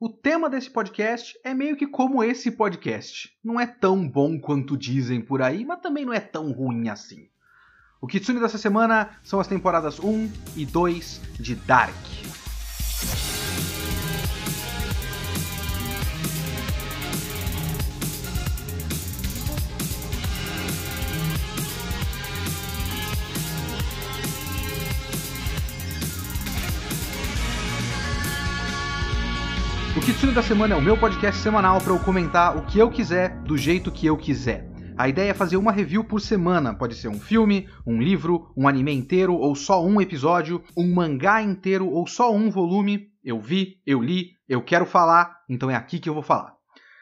O tema desse podcast é meio que como esse podcast. Não é tão bom quanto dizem por aí, mas também não é tão ruim assim. O Kitsune dessa semana são as temporadas 1 e 2 de Dark. Da Semana é o meu podcast semanal para eu comentar o que eu quiser, do jeito que eu quiser. A ideia é fazer uma review por semana. Pode ser um filme, um livro, um anime inteiro ou só um episódio, um mangá inteiro ou só um volume. Eu vi, eu li, eu quero falar, então é aqui que eu vou falar.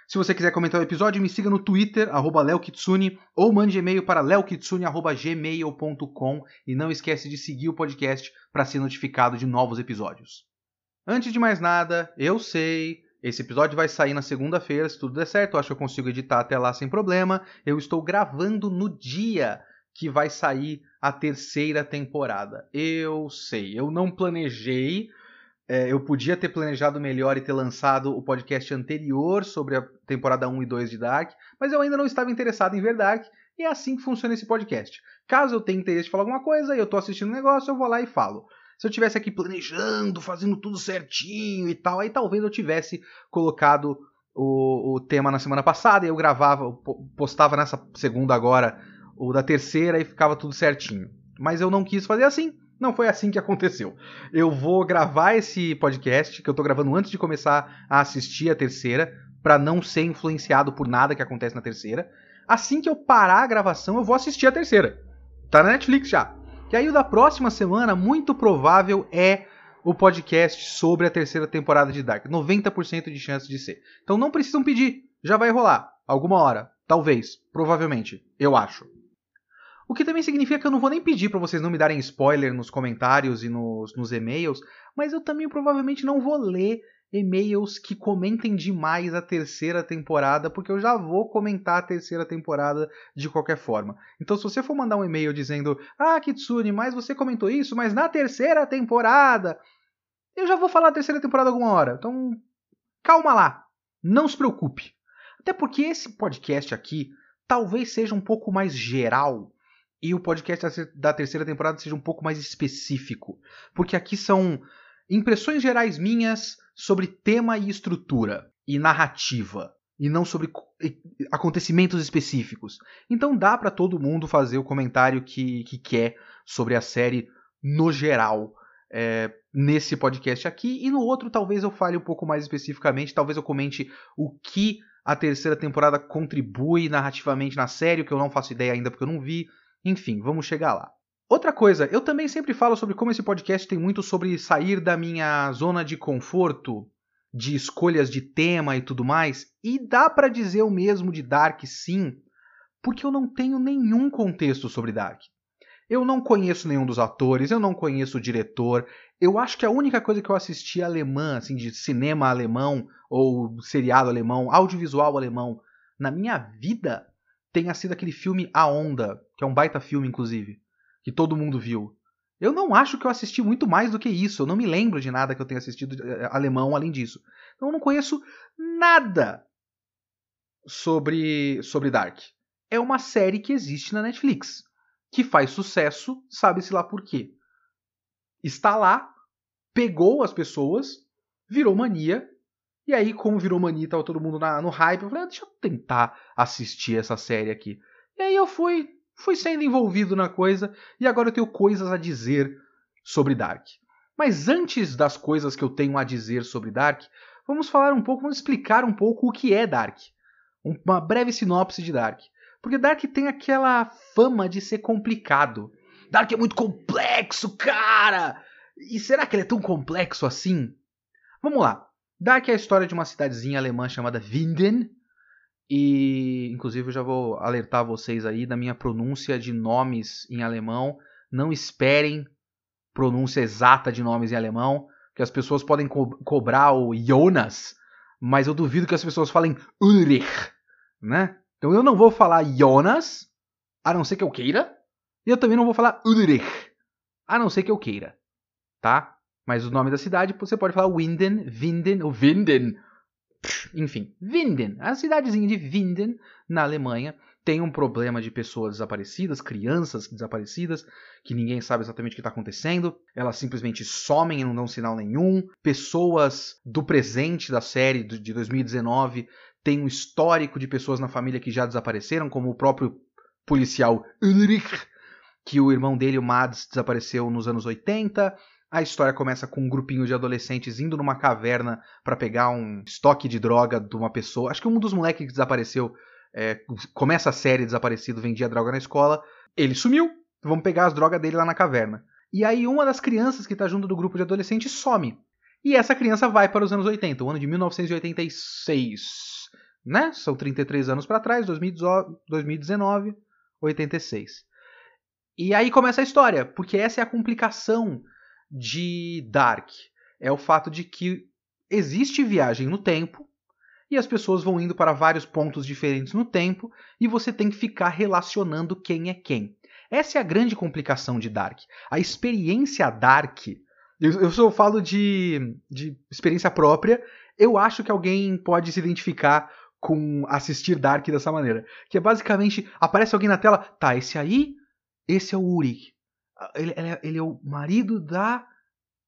Se você quiser comentar o episódio, me siga no Twitter, arroba leokitsune, ou mande e-mail para leokitsune.gmail.com e não esquece de seguir o podcast para ser notificado de novos episódios. Antes de mais nada, eu sei, esse episódio vai sair na segunda-feira, se tudo der certo, eu acho que eu consigo editar até lá sem problema. Eu estou gravando no dia que vai sair a terceira temporada. Eu sei, eu não planejei. É, eu podia ter planejado melhor e ter lançado o podcast anterior sobre a temporada 1 e 2 de Dark, mas eu ainda não estava interessado em ver Dark, e é assim que funciona esse podcast. Caso eu tenha interesse de falar alguma coisa e eu estou assistindo um negócio, eu vou lá e falo. Se eu tivesse aqui planejando, fazendo tudo certinho e tal, aí talvez eu tivesse colocado o, o tema na semana passada e eu gravava, postava nessa segunda agora o da terceira e ficava tudo certinho. Mas eu não quis fazer assim. Não foi assim que aconteceu. Eu vou gravar esse podcast que eu tô gravando antes de começar a assistir a terceira, para não ser influenciado por nada que acontece na terceira. Assim que eu parar a gravação, eu vou assistir a terceira. Tá na Netflix já. E aí o da próxima semana, muito provável, é o podcast sobre a terceira temporada de Dark. 90% de chance de ser. Então não precisam pedir, já vai rolar. Alguma hora. Talvez. Provavelmente. Eu acho. O que também significa que eu não vou nem pedir para vocês não me darem spoiler nos comentários e nos, nos e-mails, mas eu também provavelmente não vou ler e-mails que comentem demais a terceira temporada, porque eu já vou comentar a terceira temporada de qualquer forma. Então, se você for mandar um e-mail dizendo: Ah, Kitsune, mas você comentou isso, mas na terceira temporada. Eu já vou falar a terceira temporada alguma hora. Então, calma lá. Não se preocupe. Até porque esse podcast aqui talvez seja um pouco mais geral e o podcast da terceira temporada seja um pouco mais específico. Porque aqui são impressões gerais minhas sobre tema e estrutura e narrativa e não sobre acontecimentos específicos. Então dá para todo mundo fazer o comentário que, que quer sobre a série no geral. É, nesse podcast aqui e no outro talvez eu fale um pouco mais especificamente, talvez eu comente o que a terceira temporada contribui narrativamente na série, que eu não faço ideia ainda porque eu não vi. Enfim, vamos chegar lá. Outra coisa, eu também sempre falo sobre como esse podcast tem muito sobre sair da minha zona de conforto, de escolhas de tema e tudo mais, e dá para dizer o mesmo de Dark sim, porque eu não tenho nenhum contexto sobre Dark. Eu não conheço nenhum dos atores, eu não conheço o diretor. Eu acho que a única coisa que eu assisti alemã, assim, de cinema alemão ou seriado alemão, audiovisual alemão, na minha vida, tenha sido aquele filme A Onda, que é um baita filme, inclusive que todo mundo viu. Eu não acho que eu assisti muito mais do que isso. Eu não me lembro de nada que eu tenha assistido eh, alemão além disso. Então eu não conheço nada sobre, sobre Dark. É uma série que existe na Netflix, que faz sucesso, sabe-se lá por quê. Está lá, pegou as pessoas, virou mania, e aí, como virou mania, tava todo mundo na, no hype, eu falei, ah, deixa eu tentar assistir essa série aqui. E aí eu fui fui sendo envolvido na coisa e agora eu tenho coisas a dizer sobre Dark. Mas antes das coisas que eu tenho a dizer sobre Dark, vamos falar um pouco, vamos explicar um pouco o que é Dark. Uma breve sinopse de Dark. Porque Dark tem aquela fama de ser complicado. Dark é muito complexo, cara! E será que ele é tão complexo assim? Vamos lá. Dark é a história de uma cidadezinha alemã chamada Winden, e, inclusive, eu já vou alertar vocês aí da minha pronúncia de nomes em alemão. Não esperem pronúncia exata de nomes em alemão, que as pessoas podem co cobrar o Jonas, mas eu duvido que as pessoas falem Ulrich, né? Então eu não vou falar Jonas, a não ser que eu queira, e eu também não vou falar Ulrich, a não ser que eu queira, tá? Mas o nome da cidade você pode falar Winden, Winden ou Winden, Enfim, Winden, a cidadezinha de Winden, na Alemanha, tem um problema de pessoas desaparecidas, crianças desaparecidas, que ninguém sabe exatamente o que está acontecendo. Elas simplesmente somem e não dão sinal nenhum. Pessoas do presente da série de 2019 têm um histórico de pessoas na família que já desapareceram, como o próprio policial Ulrich, que o irmão dele, o Mads, desapareceu nos anos 80. A história começa com um grupinho de adolescentes indo numa caverna para pegar um estoque de droga de uma pessoa. Acho que um dos moleques que desapareceu é, começa a série desaparecido, vendia droga na escola. Ele sumiu. Vamos pegar as drogas dele lá na caverna. E aí uma das crianças que está junto do grupo de adolescentes some. E essa criança vai para os anos 80, o ano de 1986. Né? São 33 anos para trás, 2019, 86. E aí começa a história, porque essa é a complicação de Dark. É o fato de que existe viagem no tempo e as pessoas vão indo para vários pontos diferentes no tempo e você tem que ficar relacionando quem é quem. Essa é a grande complicação de Dark. A experiência Dark, eu, eu só falo de, de experiência própria, eu acho que alguém pode se identificar com assistir Dark dessa maneira. Que é basicamente, aparece alguém na tela, tá, esse aí esse é o Uri. Ele, é, ele é o marido da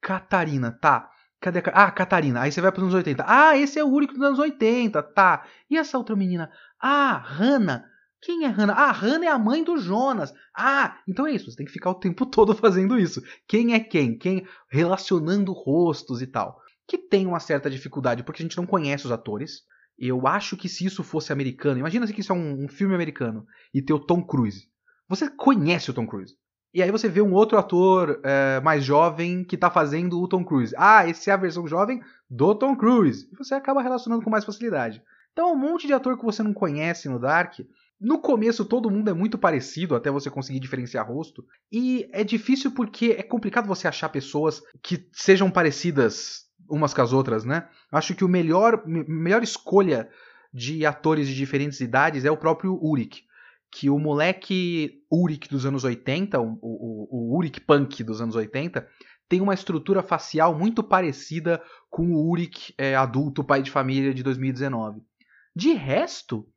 Catarina, tá. Cadê a... Ah, Catarina. Aí você vai para os anos 80. Ah, esse é o Uric dos anos 80, tá. E essa outra menina? Ah, Hannah. Quem é Hannah? Ah, Hannah é a mãe do Jonas. Ah, então é isso. Você tem que ficar o tempo todo fazendo isso. Quem é quem? Quem relacionando rostos e tal. Que tem uma certa dificuldade porque a gente não conhece os atores. Eu acho que se isso fosse americano, imagina se isso é um, um filme americano e ter o Tom Cruise. Você conhece o Tom Cruise. E aí você vê um outro ator é, mais jovem que está fazendo o Tom Cruise. Ah, esse é a versão jovem do Tom Cruise. E você acaba relacionando com mais facilidade. Então, um monte de ator que você não conhece no Dark. No começo, todo mundo é muito parecido até você conseguir diferenciar rosto. E é difícil porque é complicado você achar pessoas que sejam parecidas umas com as outras, né? Acho que o melhor melhor escolha de atores de diferentes idades é o próprio Uric que o moleque Uric dos anos 80, o, o, o Uric punk dos anos 80, tem uma estrutura facial muito parecida com o Uric é, adulto, pai de família de 2019. De resto,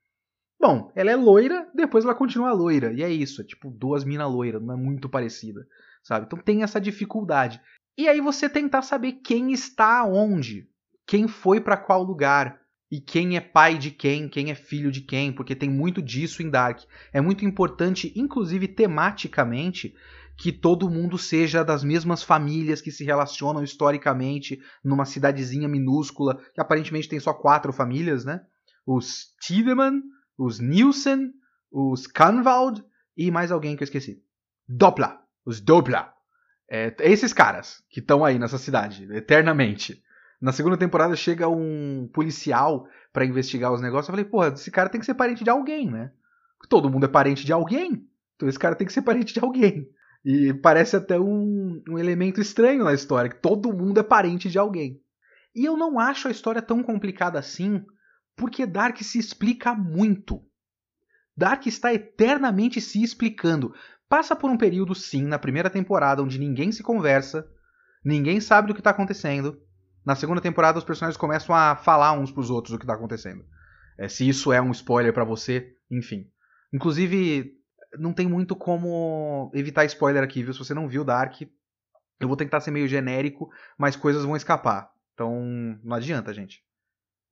bom, ela é loira, depois ela continua loira, e é isso, é tipo duas minas loiras, não é muito parecida, sabe? Então tem essa dificuldade. E aí você tentar saber quem está onde, quem foi para qual lugar, e quem é pai de quem, quem é filho de quem, porque tem muito disso em Dark. É muito importante, inclusive tematicamente, que todo mundo seja das mesmas famílias que se relacionam historicamente numa cidadezinha minúscula, que aparentemente tem só quatro famílias, né? Os Tiedemann, os Nielsen, os Kanwald e mais alguém que eu esqueci. Doppler, os Doppler. É, esses caras que estão aí nessa cidade, eternamente. Na segunda temporada chega um policial para investigar os negócios. Eu falei, porra, esse cara tem que ser parente de alguém, né? Todo mundo é parente de alguém. Então esse cara tem que ser parente de alguém. E parece até um, um elemento estranho na história, que todo mundo é parente de alguém. E eu não acho a história tão complicada assim, porque Dark se explica muito. Dark está eternamente se explicando. Passa por um período, sim, na primeira temporada, onde ninguém se conversa, ninguém sabe do que está acontecendo. Na segunda temporada, os personagens começam a falar uns pros outros o que tá acontecendo. É, se isso é um spoiler para você, enfim. Inclusive, não tem muito como evitar spoiler aqui, viu? Se você não viu Dark, eu vou tentar ser meio genérico, mas coisas vão escapar. Então, não adianta, gente.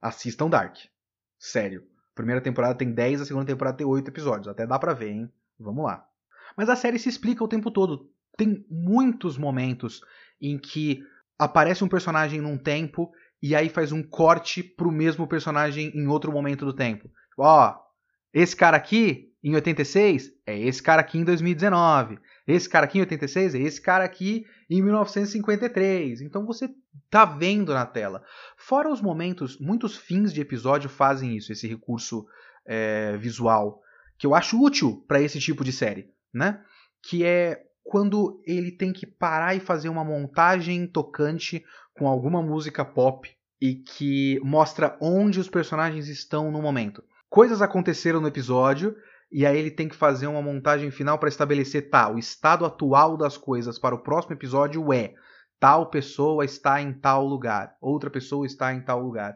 Assistam Dark. Sério. Primeira temporada tem 10, a segunda temporada tem 8 episódios. Até dá pra ver, hein? Vamos lá. Mas a série se explica o tempo todo. Tem muitos momentos em que aparece um personagem num tempo e aí faz um corte pro mesmo personagem em outro momento do tempo. Ó, esse cara aqui em 86 é esse cara aqui em 2019. Esse cara aqui em 86 é esse cara aqui em 1953. Então você tá vendo na tela. Fora os momentos, muitos fins de episódio fazem isso, esse recurso é, visual, que eu acho útil para esse tipo de série, né? Que é quando ele tem que parar e fazer uma montagem tocante com alguma música pop e que mostra onde os personagens estão no momento. Coisas aconteceram no episódio e aí ele tem que fazer uma montagem final para estabelecer tá, o estado atual das coisas para o próximo episódio é tal pessoa está em tal lugar, outra pessoa está em tal lugar.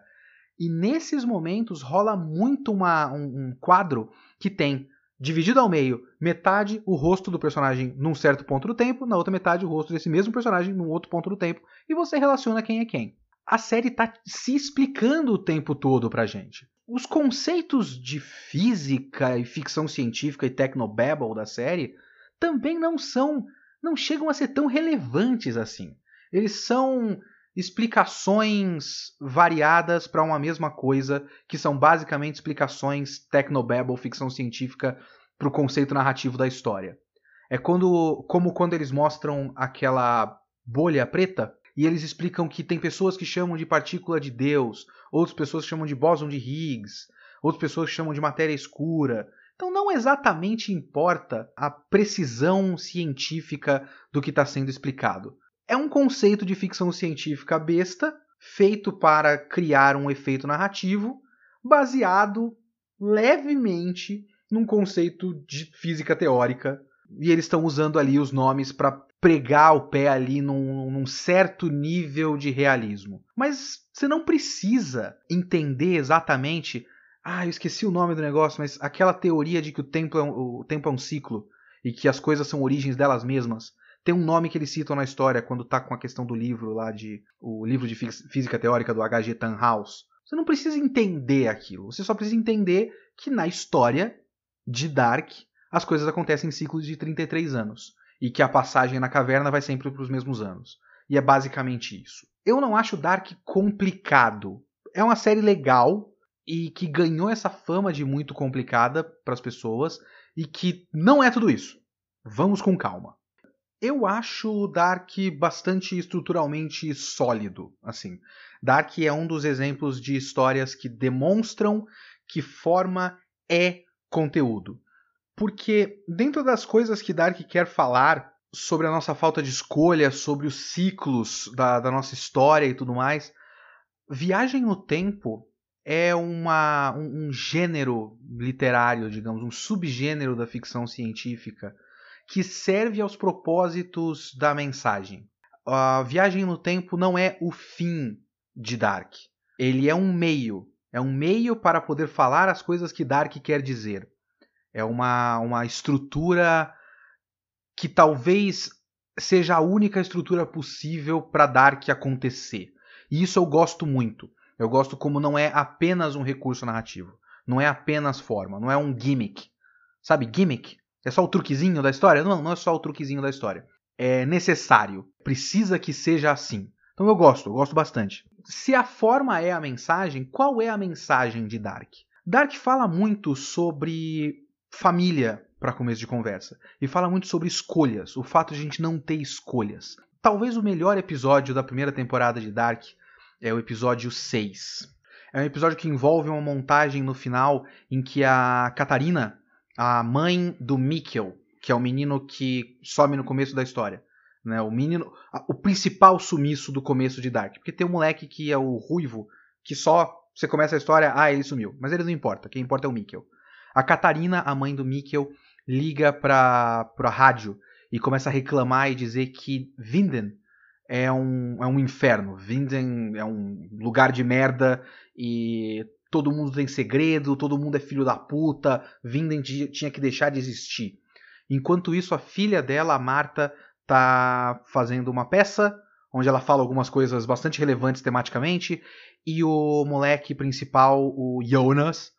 E nesses momentos rola muito uma, um, um quadro que tem dividido ao meio, metade o rosto do personagem num certo ponto do tempo, na outra metade o rosto desse mesmo personagem num outro ponto do tempo, e você relaciona quem é quem. A série está se explicando o tempo todo pra gente. Os conceitos de física e ficção científica e technobabble da série também não são, não chegam a ser tão relevantes assim. Eles são explicações variadas para uma mesma coisa, que são basicamente explicações technobabble, ficção científica, para o conceito narrativo da história. É quando, como quando eles mostram aquela bolha preta e eles explicam que tem pessoas que chamam de partícula de Deus, outras pessoas chamam de bóson de Higgs, outras pessoas chamam de matéria escura. Então não exatamente importa a precisão científica do que está sendo explicado. É um conceito de ficção científica besta, feito para criar um efeito narrativo, baseado levemente num conceito de física teórica. E eles estão usando ali os nomes para pregar o pé ali num, num, certo nível de realismo. Mas você não precisa entender exatamente. Ah, eu esqueci o nome do negócio, mas aquela teoria de que o tempo é um, o tempo é um ciclo e que as coisas são origens delas mesmas. Tem um nome que eles citam na história quando tá com a questão do livro lá de o livro de física teórica do H.G. Tannhaus. Você não precisa entender aquilo, você só precisa entender que na história de Dark as coisas acontecem em ciclos de 33 anos e que a passagem na caverna vai sempre para os mesmos anos. E é basicamente isso. Eu não acho Dark complicado. É uma série legal e que ganhou essa fama de muito complicada para as pessoas e que não é tudo isso. Vamos com calma. Eu acho Dark bastante estruturalmente sólido, assim. Dark é um dos exemplos de histórias que demonstram que forma é conteúdo. Porque dentro das coisas que Dark quer falar sobre a nossa falta de escolha, sobre os ciclos da, da nossa história e tudo mais, Viagem no Tempo é uma, um, um gênero literário, digamos, um subgênero da ficção científica que serve aos propósitos da mensagem. A viagem no tempo não é o fim de Dark. Ele é um meio. É um meio para poder falar as coisas que Dark quer dizer. É uma, uma estrutura que talvez seja a única estrutura possível para Dark acontecer. E isso eu gosto muito. Eu gosto como não é apenas um recurso narrativo. Não é apenas forma. Não é um gimmick. Sabe, gimmick? É só o truquezinho da história? Não, não é só o truquezinho da história. É necessário. Precisa que seja assim. Então eu gosto, eu gosto bastante. Se a forma é a mensagem, qual é a mensagem de Dark? Dark fala muito sobre família para começo de conversa e fala muito sobre escolhas, o fato de a gente não ter escolhas. Talvez o melhor episódio da primeira temporada de Dark é o episódio 6. É um episódio que envolve uma montagem no final em que a Catarina a mãe do Mikkel, que é o menino que some no começo da história. Né? O menino, o principal sumiço do começo de Dark. Porque tem um moleque que é o ruivo, que só você começa a história, ah, ele sumiu. Mas ele não importa, quem importa é o Mikkel. A Catarina, a mãe do Mikkel, liga pra, pra rádio e começa a reclamar e dizer que Vinden é um, é um inferno. Vinden é um lugar de merda e todo mundo tem segredo, todo mundo é filho da puta, Vinden tinha que deixar de existir. Enquanto isso, a filha dela, a Marta, tá fazendo uma peça onde ela fala algumas coisas bastante relevantes tematicamente, e o moleque principal, o Jonas,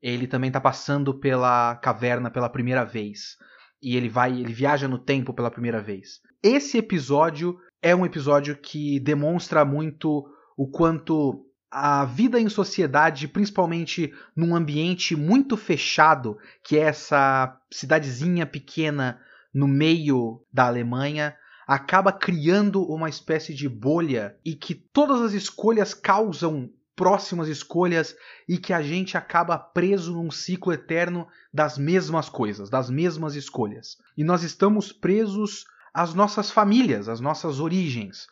ele também tá passando pela caverna pela primeira vez. E ele vai, ele viaja no tempo pela primeira vez. Esse episódio é um episódio que demonstra muito o quanto a vida em sociedade, principalmente num ambiente muito fechado, que é essa cidadezinha pequena no meio da Alemanha, acaba criando uma espécie de bolha e que todas as escolhas causam próximas escolhas e que a gente acaba preso num ciclo eterno das mesmas coisas, das mesmas escolhas. E nós estamos presos às nossas famílias, às nossas origens.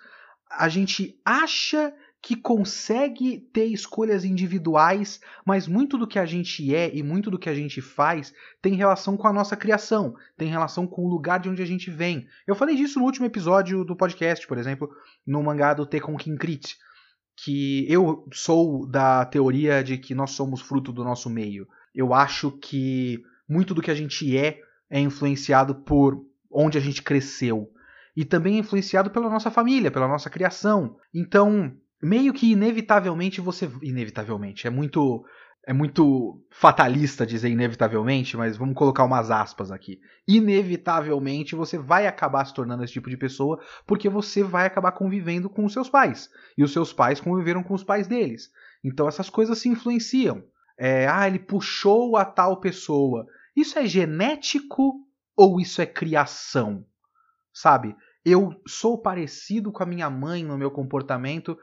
A gente acha que consegue ter escolhas individuais, mas muito do que a gente é e muito do que a gente faz tem relação com a nossa criação, tem relação com o lugar de onde a gente vem. Eu falei disso no último episódio do podcast, por exemplo, no mangá do Tekken Kinkrit, que eu sou da teoria de que nós somos fruto do nosso meio. Eu acho que muito do que a gente é é influenciado por onde a gente cresceu e também é influenciado pela nossa família, pela nossa criação. Então, meio que inevitavelmente você inevitavelmente é muito é muito fatalista dizer inevitavelmente, mas vamos colocar umas aspas aqui. Inevitavelmente você vai acabar se tornando esse tipo de pessoa porque você vai acabar convivendo com os seus pais. E os seus pais conviveram com os pais deles. Então essas coisas se influenciam. É, ah, ele puxou a tal pessoa. Isso é genético ou isso é criação? Sabe? Eu sou parecido com a minha mãe no meu comportamento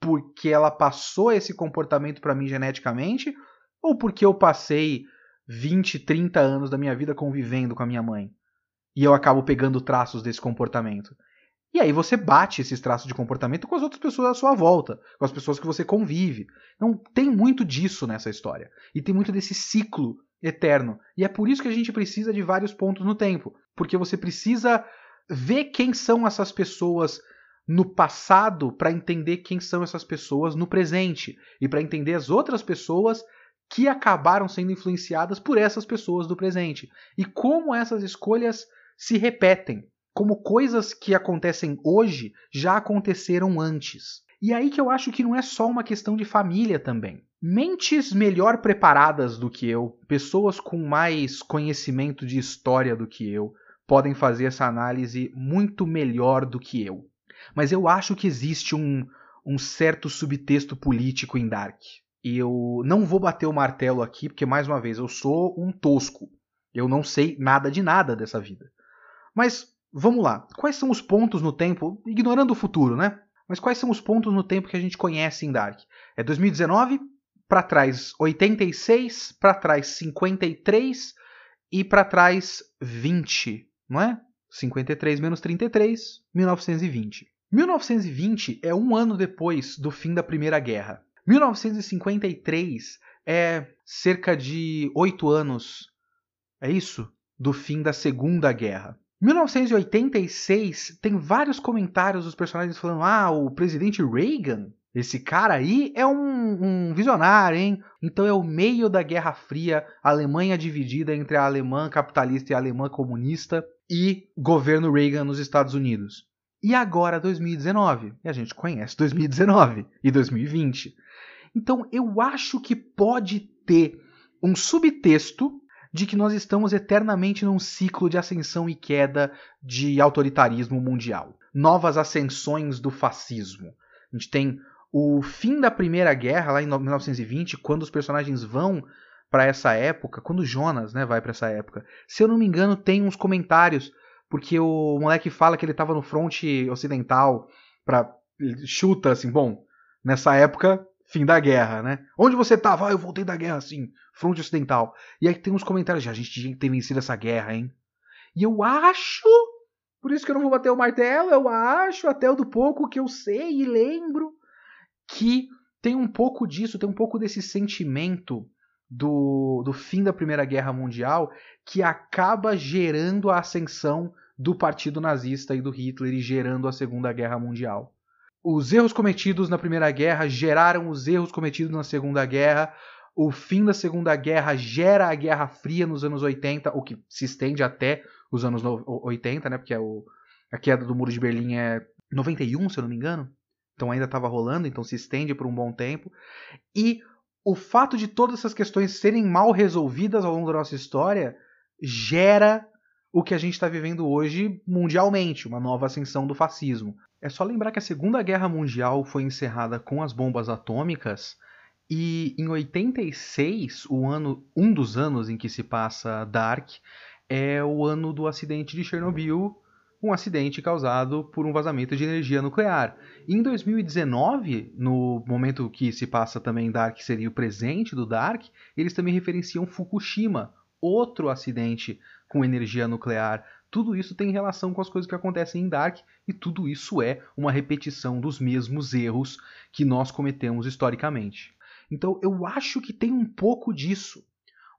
porque ela passou esse comportamento para mim geneticamente ou porque eu passei 20, 30 anos da minha vida convivendo com a minha mãe e eu acabo pegando traços desse comportamento. E aí você bate esses traços de comportamento com as outras pessoas à sua volta, com as pessoas que você convive. Então tem muito disso nessa história. E tem muito desse ciclo eterno. E é por isso que a gente precisa de vários pontos no tempo. Porque você precisa ver quem são essas pessoas no passado para entender quem são essas pessoas no presente e para entender as outras pessoas que acabaram sendo influenciadas por essas pessoas do presente e como essas escolhas se repetem, como coisas que acontecem hoje já aconteceram antes. E aí que eu acho que não é só uma questão de família também. Mentes melhor preparadas do que eu, pessoas com mais conhecimento de história do que eu, podem fazer essa análise muito melhor do que eu mas eu acho que existe um, um certo subtexto político em Dark. E eu não vou bater o martelo aqui, porque, mais uma vez, eu sou um tosco. Eu não sei nada de nada dessa vida. Mas vamos lá. Quais são os pontos no tempo, ignorando o futuro, né? Mas quais são os pontos no tempo que a gente conhece em Dark? É 2019, para trás 86, para trás 53 e para trás 20, não é? 53 menos 33, 1920. 1920 é um ano depois do fim da Primeira Guerra. 1953 é cerca de oito anos, é isso? Do fim da Segunda Guerra. 1986 tem vários comentários dos personagens falando: ah, o presidente Reagan, esse cara aí é um, um, visionário, hein? Então é o meio da Guerra Fria, Alemanha dividida entre a alemã capitalista e a alemã comunista e governo Reagan nos Estados Unidos. E agora 2019, e a gente conhece 2019 e 2020. Então eu acho que pode ter um subtexto de que nós estamos eternamente num ciclo de ascensão e queda de autoritarismo mundial. Novas ascensões do fascismo. A gente tem o fim da Primeira Guerra, lá em 1920, quando os personagens vão para essa época, quando Jonas né, vai para essa época. Se eu não me engano, tem uns comentários, porque o moleque fala que ele estava no fronte ocidental, para chuta assim, bom, nessa época, fim da guerra, né? Onde você estava? Ah, eu voltei da guerra, assim, fronte ocidental. E aí tem uns comentários, já, a gente tinha que ter vencido essa guerra, hein? E eu acho, por isso que eu não vou bater o martelo, eu acho, até o do pouco que eu sei e lembro, que tem um pouco disso, tem um pouco desse sentimento do, do fim da Primeira Guerra Mundial que acaba gerando a ascensão do Partido Nazista e do Hitler e gerando a Segunda Guerra Mundial. Os erros cometidos na Primeira Guerra geraram os erros cometidos na Segunda Guerra. O fim da Segunda Guerra gera a Guerra Fria nos anos 80, o que se estende até os anos 80, né? Porque é o, a queda do Muro de Berlim é 91, se eu não me engano. Então ainda estava rolando, então se estende por um bom tempo. E o fato de todas essas questões serem mal resolvidas ao longo da nossa história gera o que a gente está vivendo hoje mundialmente, uma nova ascensão do fascismo. É só lembrar que a Segunda Guerra Mundial foi encerrada com as bombas atômicas e em 86, o ano, um dos anos em que se passa Dark, é o ano do acidente de Chernobyl, um acidente causado por um vazamento de energia nuclear. Em 2019, no momento que se passa também Dark, seria o presente do Dark, eles também referenciam Fukushima, outro acidente com energia nuclear. Tudo isso tem relação com as coisas que acontecem em Dark e tudo isso é uma repetição dos mesmos erros que nós cometemos historicamente. Então eu acho que tem um pouco disso,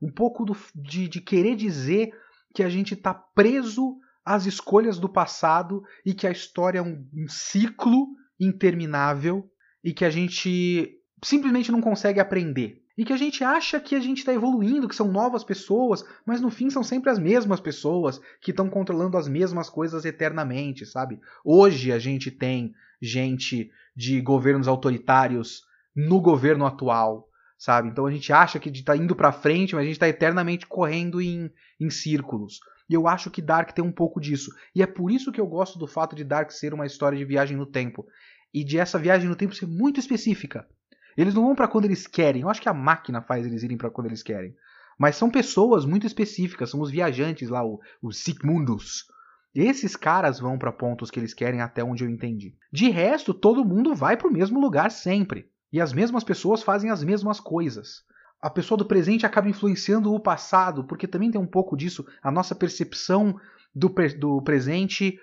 um pouco do, de, de querer dizer que a gente está preso as escolhas do passado e que a história é um, um ciclo interminável e que a gente simplesmente não consegue aprender. E que a gente acha que a gente está evoluindo, que são novas pessoas, mas no fim são sempre as mesmas pessoas que estão controlando as mesmas coisas eternamente, sabe? Hoje a gente tem gente de governos autoritários no governo atual, sabe? Então a gente acha que está indo para frente, mas a gente está eternamente correndo em, em círculos. E eu acho que Dark tem um pouco disso. E é por isso que eu gosto do fato de Dark ser uma história de viagem no tempo. E de essa viagem no tempo ser muito específica. Eles não vão para quando eles querem. Eu acho que a máquina faz eles irem para quando eles querem. Mas são pessoas muito específicas, são os viajantes lá, os Sigmundos. Esses caras vão para pontos que eles querem até onde eu entendi. De resto, todo mundo vai para o mesmo lugar sempre. E as mesmas pessoas fazem as mesmas coisas. A pessoa do presente acaba influenciando o passado, porque também tem um pouco disso. A nossa percepção do, do presente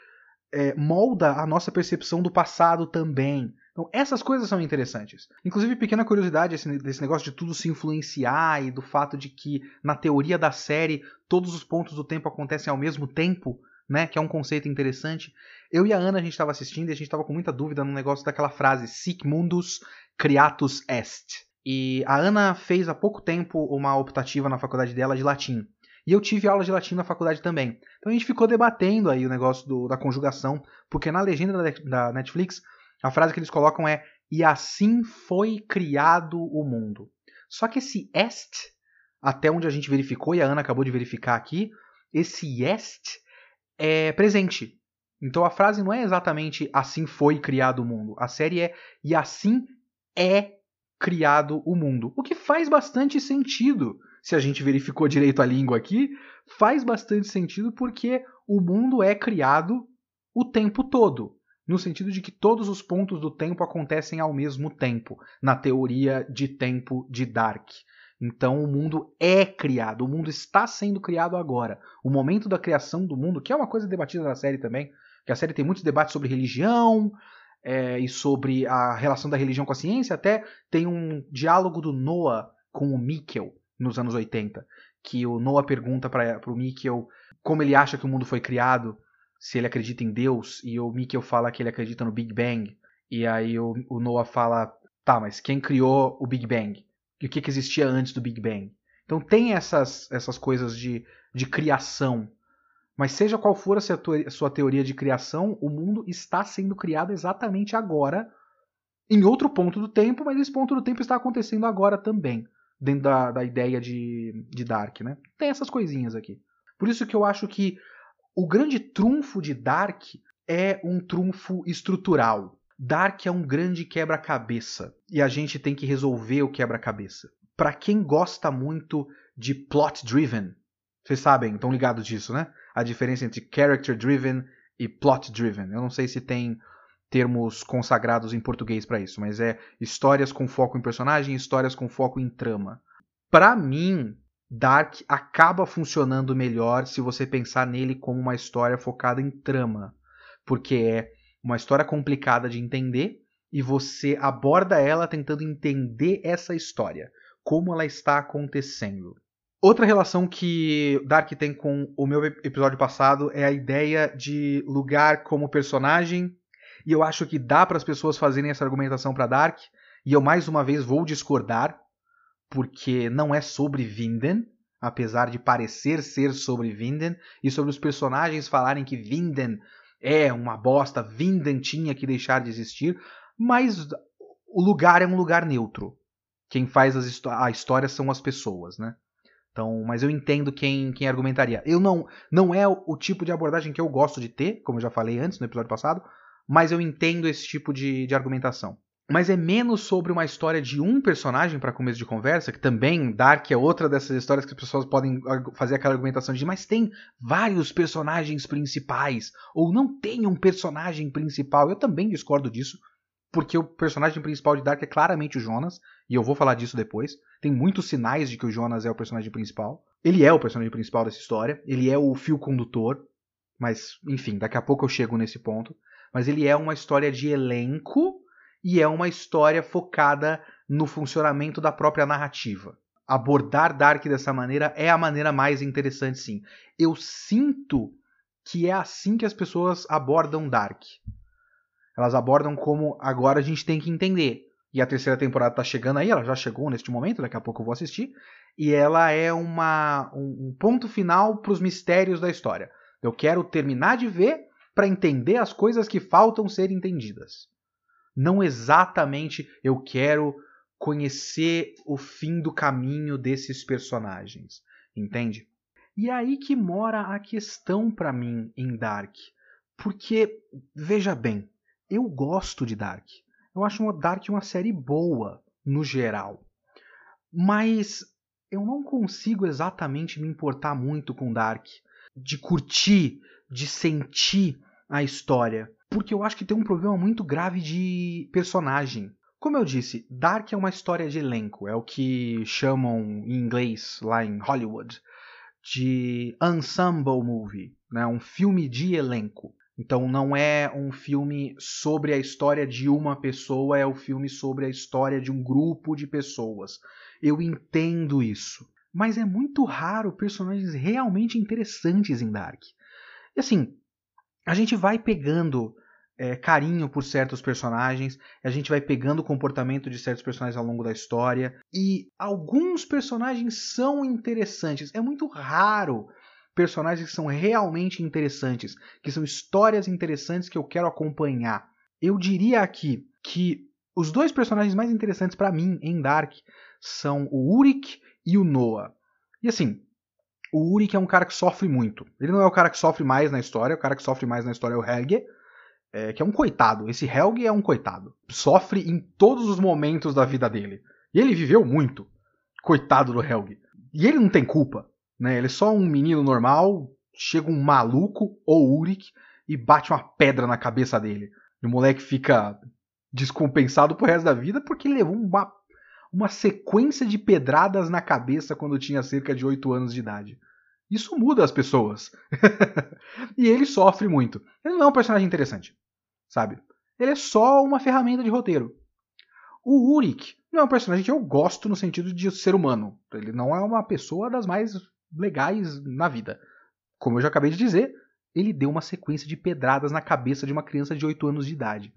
é, molda a nossa percepção do passado também. Então, essas coisas são interessantes. Inclusive, pequena curiosidade esse, desse negócio de tudo se influenciar e do fato de que, na teoria da série, todos os pontos do tempo acontecem ao mesmo tempo, né? Que é um conceito interessante. Eu e a Ana, a gente estava assistindo e a gente estava com muita dúvida no negócio daquela frase Sic mundus creatus est. E a Ana fez há pouco tempo uma optativa na faculdade dela de latim. E eu tive aula de latim na faculdade também. Então a gente ficou debatendo aí o negócio do, da conjugação, porque na legenda da, da Netflix a frase que eles colocam é: E assim foi criado o mundo. Só que esse est, até onde a gente verificou, e a Ana acabou de verificar aqui, esse est é presente. Então a frase não é exatamente assim foi criado o mundo. A série é e assim é criado o mundo. O que faz bastante sentido. Se a gente verificou direito a língua aqui, faz bastante sentido porque o mundo é criado o tempo todo no sentido de que todos os pontos do tempo acontecem ao mesmo tempo, na teoria de tempo de Dark. Então o mundo é criado, o mundo está sendo criado agora. O momento da criação do mundo, que é uma coisa debatida na série também, que a série tem muitos debates sobre religião é, e sobre a relação da religião com a ciência, até tem um diálogo do Noah com o Mikkel nos anos 80, que o Noah pergunta para o Mikkel como ele acha que o mundo foi criado, se ele acredita em Deus, e o Mikkel fala que ele acredita no Big Bang, e aí o, o Noah fala, tá, mas quem criou o Big Bang? E o que, que existia antes do Big Bang? Então tem essas, essas coisas de, de criação. Mas seja qual for a sua, teoria de criação, o mundo está sendo criado exatamente agora, em outro ponto do tempo, mas esse ponto do tempo está acontecendo agora também, dentro da, da ideia de, de Dark, né? Tem essas coisinhas aqui. Por isso que eu acho que o grande trunfo de Dark é um trunfo estrutural. Dark é um grande quebra-cabeça e a gente tem que resolver o quebra-cabeça. Para quem gosta muito de plot driven, vocês sabem, estão ligados disso, né? A diferença entre character driven e plot driven. Eu não sei se tem termos consagrados em português para isso, mas é histórias com foco em personagem, histórias com foco em trama. Para mim, Dark acaba funcionando melhor se você pensar nele como uma história focada em trama, porque é uma história complicada de entender e você aborda ela tentando entender essa história, como ela está acontecendo. Outra relação que Dark tem com o meu episódio passado é a ideia de lugar como personagem, e eu acho que dá para as pessoas fazerem essa argumentação para Dark, e eu mais uma vez vou discordar, porque não é sobre Vinden, apesar de parecer ser sobre Vinden, e sobre os personagens falarem que Vinden é uma bosta, Vinden tinha que deixar de existir, mas o lugar é um lugar neutro. Quem faz a história são as pessoas, né? Então, mas eu entendo quem, quem argumentaria. Eu não não é o, o, tipo de abordagem que eu gosto de ter, como eu já falei antes no episódio passado, mas eu entendo esse tipo de, de argumentação mas é menos sobre uma história de um personagem para começo de conversa, que também Dark é outra dessas histórias que as pessoas podem fazer aquela argumentação de mas tem vários personagens principais ou não tem um personagem principal. Eu também discordo disso, porque o personagem principal de Dark é claramente o Jonas, e eu vou falar disso depois. Tem muitos sinais de que o Jonas é o personagem principal. Ele é o personagem principal dessa história, ele é o fio condutor, mas enfim, daqui a pouco eu chego nesse ponto. Mas ele é uma história de elenco e é uma história focada no funcionamento da própria narrativa. Abordar Dark dessa maneira é a maneira mais interessante, sim. Eu sinto que é assim que as pessoas abordam Dark. Elas abordam como agora a gente tem que entender. E a terceira temporada tá chegando aí, ela já chegou neste momento, daqui a pouco eu vou assistir. E ela é uma, um, um ponto final para os mistérios da história. Eu quero terminar de ver para entender as coisas que faltam ser entendidas. Não exatamente eu quero conhecer o fim do caminho desses personagens, entende? E é aí que mora a questão para mim em Dark. Porque, veja bem, eu gosto de Dark. Eu acho uma Dark uma série boa, no geral. Mas eu não consigo exatamente me importar muito com Dark. De curtir, de sentir a história. Porque eu acho que tem um problema muito grave de personagem. Como eu disse, Dark é uma história de elenco. É o que chamam em inglês, lá em Hollywood, de ensemble movie. Né? Um filme de elenco. Então não é um filme sobre a história de uma pessoa, é um filme sobre a história de um grupo de pessoas. Eu entendo isso. Mas é muito raro personagens realmente interessantes em Dark. E assim, a gente vai pegando é, carinho por certos personagens, a gente vai pegando o comportamento de certos personagens ao longo da história, e alguns personagens são interessantes. É muito raro personagens que são realmente interessantes, que são histórias interessantes que eu quero acompanhar. Eu diria aqui que os dois personagens mais interessantes para mim em Dark são o Urik e o Noah. E assim, o Urik é um cara que sofre muito. Ele não é o cara que sofre mais na história, o cara que sofre mais na história é o Helge, é, que é um coitado. Esse Helge é um coitado. Sofre em todos os momentos da vida dele. E ele viveu muito. Coitado do Helge. E ele não tem culpa. Né? Ele é só um menino normal, chega um maluco, ou Urik, e bate uma pedra na cabeça dele. E o moleque fica descompensado pro resto da vida porque ele levou uma, uma sequência de pedradas na cabeça quando tinha cerca de 8 anos de idade. Isso muda as pessoas. e ele sofre muito. Ele não é um personagem interessante, sabe? Ele é só uma ferramenta de roteiro. O Urik não é um personagem que eu gosto no sentido de ser humano. Ele não é uma pessoa das mais legais na vida. Como eu já acabei de dizer, ele deu uma sequência de pedradas na cabeça de uma criança de 8 anos de idade.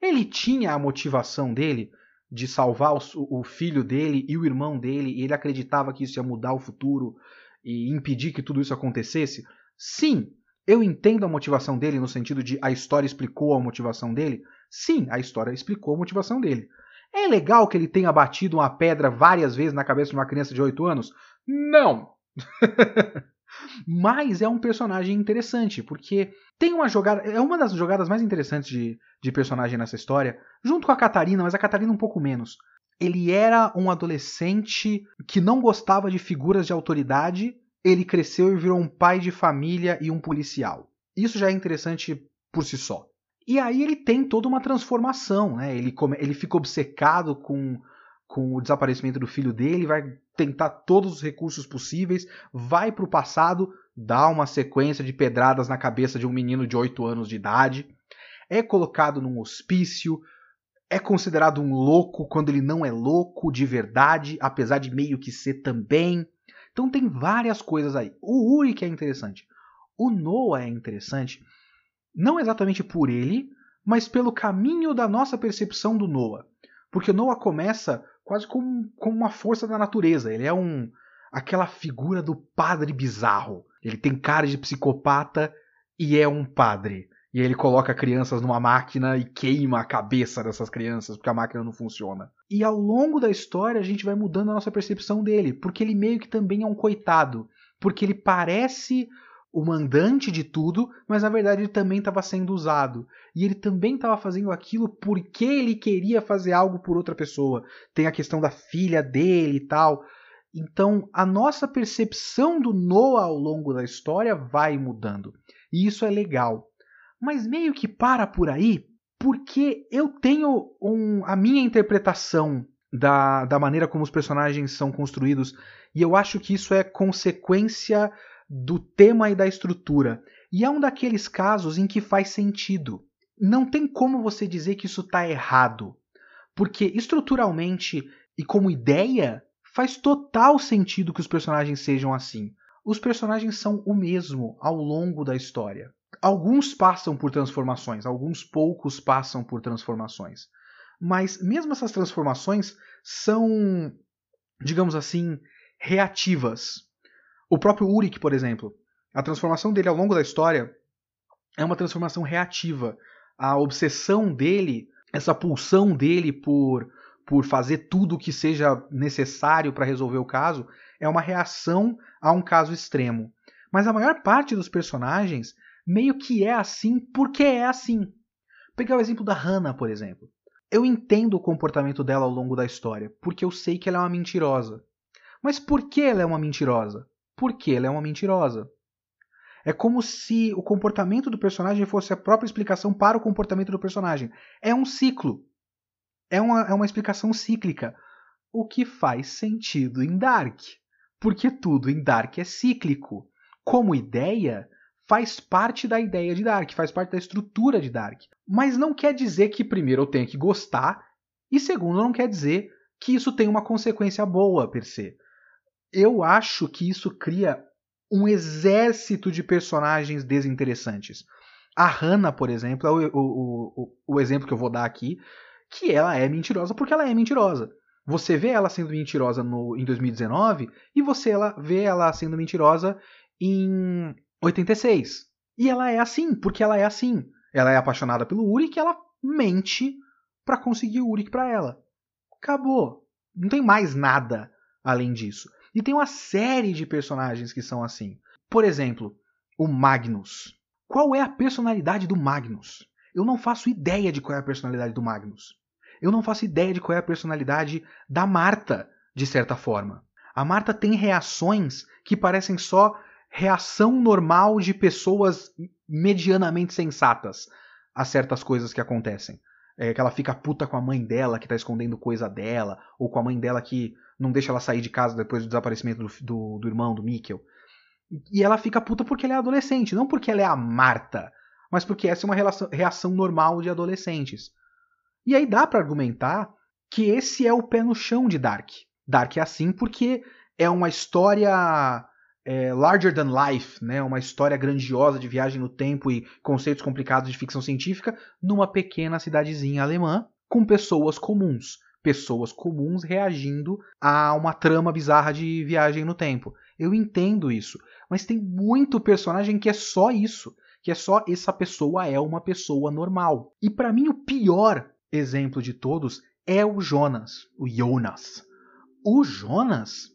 Ele tinha a motivação dele de salvar o, filho dele e o irmão dele, e ele acreditava que isso ia mudar o futuro e impedir que tudo isso acontecesse? Sim, eu entendo a motivação dele no sentido de a história explicou a motivação dele. Sim, a história explicou a motivação dele. É legal que ele tenha batido uma pedra várias vezes na cabeça de uma criança de 8 anos? Não! Mas é um personagem interessante, porque tem uma jogada. É uma das jogadas mais interessantes de, de personagem nessa história, junto com a Catarina, mas a Catarina um pouco menos. Ele era um adolescente que não gostava de figuras de autoridade, ele cresceu e virou um pai de família e um policial. Isso já é interessante por si só. E aí ele tem toda uma transformação, né? Ele, ele fica obcecado com com o desaparecimento do filho dele, vai tentar todos os recursos possíveis, vai para o passado, dá uma sequência de pedradas na cabeça de um menino de 8 anos de idade, é colocado num hospício, é considerado um louco quando ele não é louco de verdade, apesar de meio que ser também. Então tem várias coisas aí. O Uri que é interessante. O Noah é interessante, não exatamente por ele, mas pelo caminho da nossa percepção do Noah. Porque Noah começa quase como, como uma força da natureza. Ele é um aquela figura do padre bizarro. Ele tem cara de psicopata e é um padre. E ele coloca crianças numa máquina e queima a cabeça dessas crianças porque a máquina não funciona. E ao longo da história a gente vai mudando a nossa percepção dele, porque ele meio que também é um coitado, porque ele parece o mandante de tudo, mas na verdade ele também estava sendo usado. E ele também estava fazendo aquilo porque ele queria fazer algo por outra pessoa. Tem a questão da filha dele e tal. Então a nossa percepção do Noah ao longo da história vai mudando. E isso é legal. Mas meio que para por aí, porque eu tenho um, a minha interpretação da, da maneira como os personagens são construídos. E eu acho que isso é consequência do tema e da estrutura. E é um daqueles casos em que faz sentido. Não tem como você dizer que isso está errado. Porque estruturalmente e como ideia, faz total sentido que os personagens sejam assim. Os personagens são o mesmo ao longo da história. Alguns passam por transformações, alguns poucos passam por transformações. mas mesmo essas transformações são, digamos assim, reativas. O próprio Uric, por exemplo, a transformação dele ao longo da história é uma transformação reativa. A obsessão dele, essa pulsão dele por, por fazer tudo o que seja necessário para resolver o caso, é uma reação a um caso extremo. Mas a maior parte dos personagens meio que é assim porque é assim. Pegar o exemplo da Hannah, por exemplo. Eu entendo o comportamento dela ao longo da história, porque eu sei que ela é uma mentirosa. Mas por que ela é uma mentirosa? Porque ela é uma mentirosa. É como se o comportamento do personagem fosse a própria explicação para o comportamento do personagem. É um ciclo. É uma, é uma explicação cíclica. O que faz sentido em Dark. Porque tudo em Dark é cíclico. Como ideia, faz parte da ideia de Dark, faz parte da estrutura de Dark. Mas não quer dizer que, primeiro, eu tenha que gostar, e segundo, não quer dizer que isso tem uma consequência boa per se. Eu acho que isso cria um exército de personagens desinteressantes. A Hannah, por exemplo, é o, o, o, o exemplo que eu vou dar aqui, que ela é mentirosa porque ela é mentirosa. Você vê ela sendo mentirosa no, em 2019 e você ela, vê ela sendo mentirosa em 86. E ela é assim, porque ela é assim. Ela é apaixonada pelo Uric e ela mente para conseguir o Uric para ela. Acabou. Não tem mais nada além disso. E tem uma série de personagens que são assim. Por exemplo, o Magnus. Qual é a personalidade do Magnus? Eu não faço ideia de qual é a personalidade do Magnus. Eu não faço ideia de qual é a personalidade da Marta, de certa forma. A Marta tem reações que parecem só reação normal de pessoas medianamente sensatas a certas coisas que acontecem. É, que ela fica puta com a mãe dela que tá escondendo coisa dela, ou com a mãe dela que não deixa ela sair de casa depois do desaparecimento do, do, do irmão, do Mikkel. E ela fica puta porque ela é adolescente, não porque ela é a Marta, mas porque essa é uma relação, reação normal de adolescentes. E aí dá para argumentar que esse é o pé no chão de Dark. Dark é assim porque é uma história é, larger than life, né, uma história grandiosa de viagem no tempo e conceitos complicados de ficção científica numa pequena cidadezinha alemã com pessoas comuns, pessoas comuns reagindo a uma trama bizarra de viagem no tempo. Eu entendo isso, mas tem muito personagem que é só isso, que é só essa pessoa é uma pessoa normal. E para mim o pior exemplo de todos é o Jonas, o Jonas. O Jonas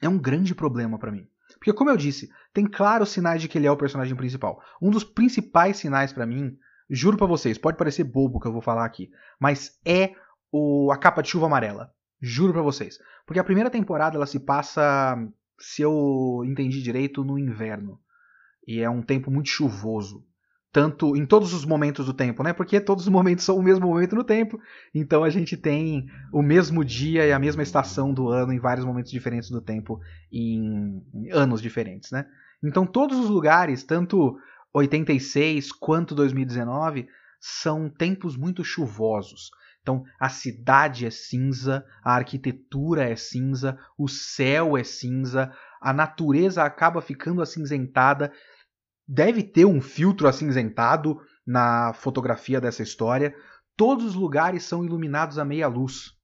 é um grande problema para mim. Porque, como eu disse, tem claros sinais de que ele é o personagem principal. Um dos principais sinais para mim, juro para vocês, pode parecer bobo que eu vou falar aqui, mas é o, a capa de chuva amarela. Juro para vocês. Porque a primeira temporada ela se passa, se eu entendi direito, no inverno. E é um tempo muito chuvoso tanto em todos os momentos do tempo, né? Porque todos os momentos são o mesmo momento no tempo, então a gente tem o mesmo dia e a mesma estação do ano em vários momentos diferentes do tempo em anos diferentes, né? Então todos os lugares, tanto 86 quanto 2019, são tempos muito chuvosos. Então a cidade é cinza, a arquitetura é cinza, o céu é cinza, a natureza acaba ficando acinzentada deve ter um filtro acinzentado na fotografia dessa história. Todos os lugares são iluminados a meia luz.